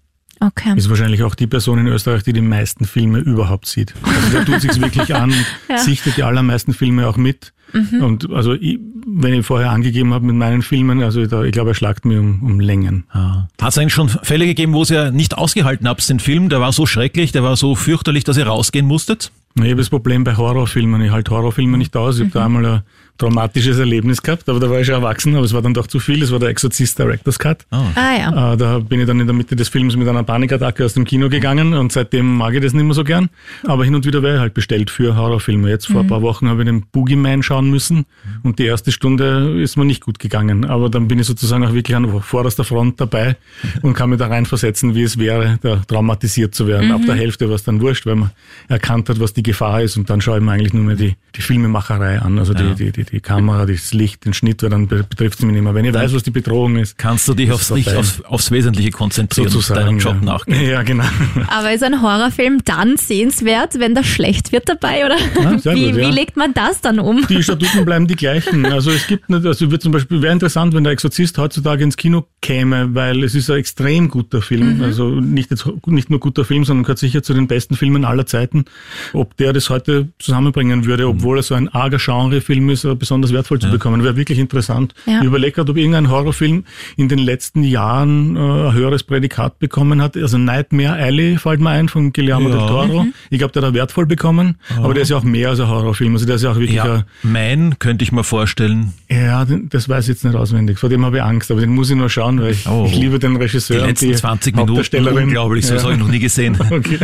Okay. Ist wahrscheinlich auch die Person in Österreich, die die meisten Filme überhaupt sieht. Also der tut sich's wirklich an, sichtet die allermeisten Filme auch mit. Und also ich, wenn ich vorher angegeben habe mit meinen Filmen, also da, ich glaube, er schlagt mir um, um Längen. Hat es eigentlich schon Fälle gegeben, wo ihr nicht ausgehalten habt, den Film? Der war so schrecklich, der war so fürchterlich, dass ihr rausgehen musstet? Ich habe das Problem bei Horrorfilmen. Ich halte Horrorfilme nicht aus. Ich habe da einmal ein traumatisches Erlebnis gehabt, aber da war ich schon erwachsen, aber es war dann doch zu viel. Es war der Exorzist Director's Cut. Ah ja. Äh, da bin ich dann in der Mitte des Films mit einer Panikattacke aus dem Kino gegangen und seitdem mag ich das nicht mehr so gern. Aber hin und wieder wäre ich halt bestellt für Horrorfilme. Jetzt vor ein paar Wochen habe ich den Boogeyman schauen müssen und die erste Stunde ist mir nicht gut gegangen. Aber dann bin ich sozusagen auch wirklich an vorderster Front dabei und kann mir da reinversetzen, wie es wäre, da traumatisiert zu werden. Ab der Hälfte war es dann wurscht, weil man erkannt hat, was die Gefahr ist und dann schaue ich mir eigentlich nur mehr die, die Filmemacherei an, also die, die, die, die Kamera, das Licht, den Schnitt, weil dann betrifft es mich nicht mehr. Wenn ich weiß, was die Bedrohung ist, Kannst du dich aufs, nicht aufs, aufs Wesentliche konzentrieren und sozusagen. deinem Job ja. nachgehen? Ja, genau. Aber ist ein Horrorfilm dann sehenswert, wenn der schlecht wird dabei, oder? Ja, wie, gut, ja. wie legt man das dann um? Die Statuten bleiben die gleichen. Also es gibt nicht, also wird zum Beispiel, wäre interessant, wenn der Exorzist heutzutage ins Kino käme, weil es ist ein extrem guter Film. Also nicht jetzt, nicht nur guter Film, sondern gehört sicher zu den besten Filmen aller Zeiten. Ob der das heute zusammenbringen würde, obwohl er so ein arger Genrefilm ist, äh, besonders wertvoll zu bekommen, wäre wirklich interessant. Ja. Ich überlege gerade, ob irgendein Horrorfilm in den letzten Jahren äh, ein höheres Prädikat bekommen hat. Also Nightmare Alley fällt mir ein von Guillermo Ja. del Toro. Ich glaube, der hat er wertvoll bekommen, aber der ist ja auch mehr als ein Horrorfilm. Also der ist ja auch wirklich ein Ja, mein könnte ich mir vorstellen. ja, das weiß ich jetzt nicht auswendig. Vor dem habe ich Angst, aber den muss ich nur schauen, weil ich, Oh. ich liebe den Die Regisseur. und letzten 20 Minuten, unglaublich, so ja. habe ich noch nie gesehen. Okay.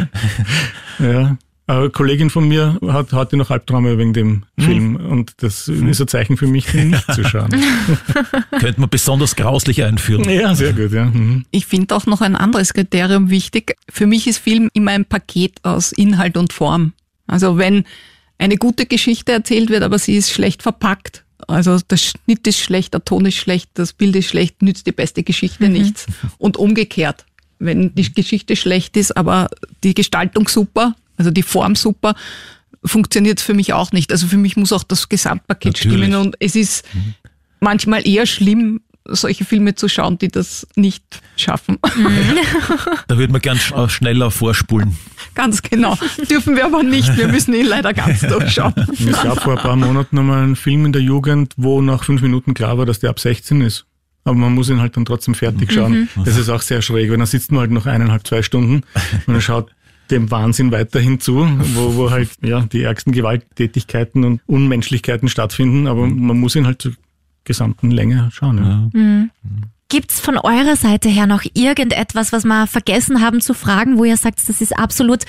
ja. Eine Kollegin von mir hat heute noch Albträume wegen dem Hm. Film und das ist ein Zeichen für mich, den nicht zu schauen. Könnte man besonders grauslich einführen. ja, sehr gut, ja. Mhm. Ich finde auch noch ein anderes Kriterium wichtig. Für mich ist Film immer ein Paket aus Inhalt und Form. Also wenn eine gute Geschichte erzählt wird, aber sie ist schlecht verpackt, also der Schnitt ist schlecht, der Ton ist schlecht, das Bild ist schlecht, nützt die beste Geschichte nichts. Und umgekehrt, wenn die Geschichte schlecht ist, aber die Gestaltung super, also die Form super, funktioniert für mich auch nicht. Also für mich muss auch das Gesamtpaket Natürlich. stimmen und es ist manchmal eher schlimm, solche Filme zu schauen, die das nicht schaffen. Da würde man gern sch- schneller vorspulen. ganz genau. Dürfen wir aber nicht. Wir müssen ihn leider ganz durchschauen. Es gab vor ein paar Monaten nochmal einen Film in der Jugend, wo nach fünf Minuten klar war, dass der ab 16 ist. Aber man muss ihn halt dann trotzdem fertig schauen. Das ist auch sehr schräg, weil dann sitzt man halt noch eineinhalb, zwei Stunden und dann schaut dem Wahnsinn weiterhin zu, wo, wo halt ja die ärgsten Gewalttätigkeiten und Unmenschlichkeiten stattfinden, aber man muss ihn halt zur gesamten Länge schauen. Ja. Gibt's von eurer Seite her noch irgendetwas, was wir vergessen haben zu fragen, wo ihr sagt, das ist absolut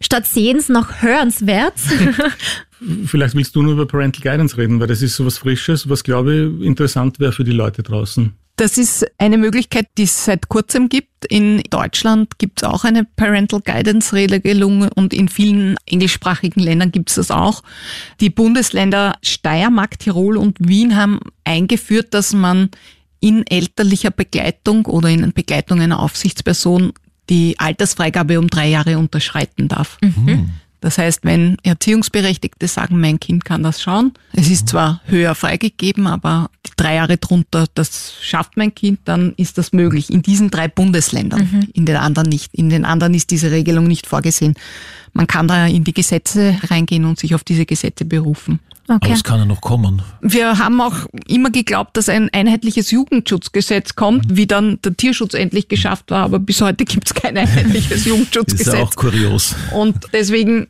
statt Sehens noch hörenswert? Vielleicht willst du nur über Parental Guidance reden, weil das ist sowas Frisches, was glaube ich interessant wäre für die Leute draußen. Das ist eine Möglichkeit, die es seit kurzem gibt. In Deutschland gibt es auch eine Parental Guidance Regelung und in vielen englischsprachigen Ländern gibt es das auch. Die Bundesländer Steiermark, Tirol und Wien haben eingeführt, dass man in elterlicher Begleitung oder in Begleitung einer Aufsichtsperson die Altersfreigabe um drei Jahre unterschreiten darf. Das heißt, wenn Erziehungsberechtigte sagen, mein Kind kann das schauen, es ist zwar höher freigegeben, aber die drei Jahre drunter, das schafft mein Kind, dann ist das möglich. In diesen drei Bundesländern, in den anderen nicht. In den anderen ist diese Regelung nicht vorgesehen. Man kann da in die Gesetze reingehen und sich auf diese Gesetze berufen. Aber Okay. es kann ja noch kommen. Wir haben auch immer geglaubt, dass ein einheitliches Jugendschutzgesetz kommt, wie dann der Tierschutz endlich geschafft war, aber bis heute gibt es kein einheitliches Das ist ja Jugendschutzgesetz. auch kurios. Und deswegen,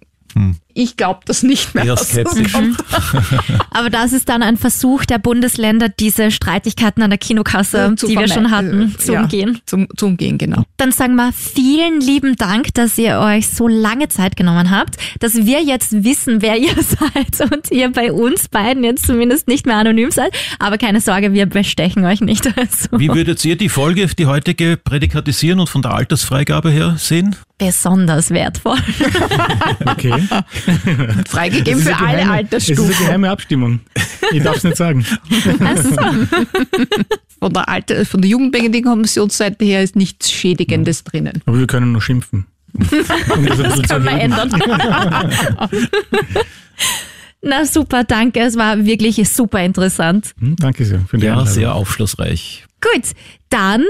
ich glaube das nicht mehr. Das skeptisch. Aber das ist dann ein Versuch der Bundesländer, diese Streitigkeiten an der Kinokasse, Zu die wir schon vermeiden. hatten, zu Ja, umgehen. Zum, zum Umgehen, genau. Dann sagen wir vielen lieben Dank, dass ihr euch so lange Zeit genommen habt, dass wir jetzt wissen, wer ihr seid und ihr bei uns beiden jetzt zumindest nicht mehr anonym seid. Aber keine Sorge, wir bestechen euch nicht. Also Wie würdet ihr die Folge, die heutige prädikatisieren und von der Altersfreigabe her sehen? besonders wertvoll. Okay. Freigegeben für eine alle geheime- Es ist eine Altersstufen. geheime Abstimmung. Ich darf es nicht sagen. Von der, Alter, von der Jugendbegegnungskommissionsseite her ist nichts Schädigendes drinnen. Aber wir können nur schimpfen. Um das zu Können wir ändern. Na super, danke. Es war wirklich super interessant. Hm, Danke sehr für die Ja, Einladung. sehr aufschlussreich. Gut, dann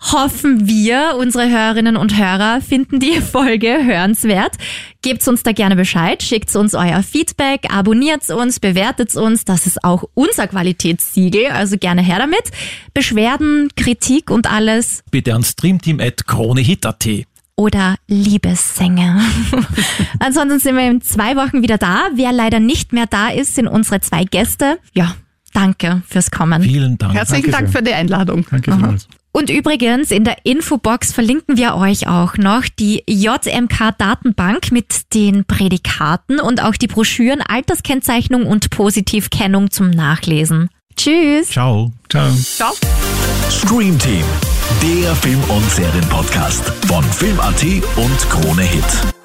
hoffen wir, unsere Hörerinnen und Hörer finden die Folge hörenswert. Gebt uns da gerne Bescheid, schickt uns euer Feedback, abonniert uns, bewertet uns. Das ist auch unser Qualitätssiegel, also gerne her damit. Beschwerden, Kritik und alles Bitte an streamteam.kronehit.at. oder Liebessänge. Ansonsten sind wir in zwei Wochen wieder da. Wer leider nicht mehr da ist, sind unsere zwei Gäste. Ja, danke fürs Kommen. Vielen Dank. Herzlichen Danke Dank für die Einladung. Danke vielmals. Und übrigens, in der Infobox verlinken wir euch auch noch die JMK-Datenbank mit den Prädikaten und auch die Broschüren Alterskennzeichnung und Positivkennung zum Nachlesen. Tschüss! Ciao. Ciao. Ciao. Stream Team, der Film- und Serienpodcast von Film.at und Krone Hit.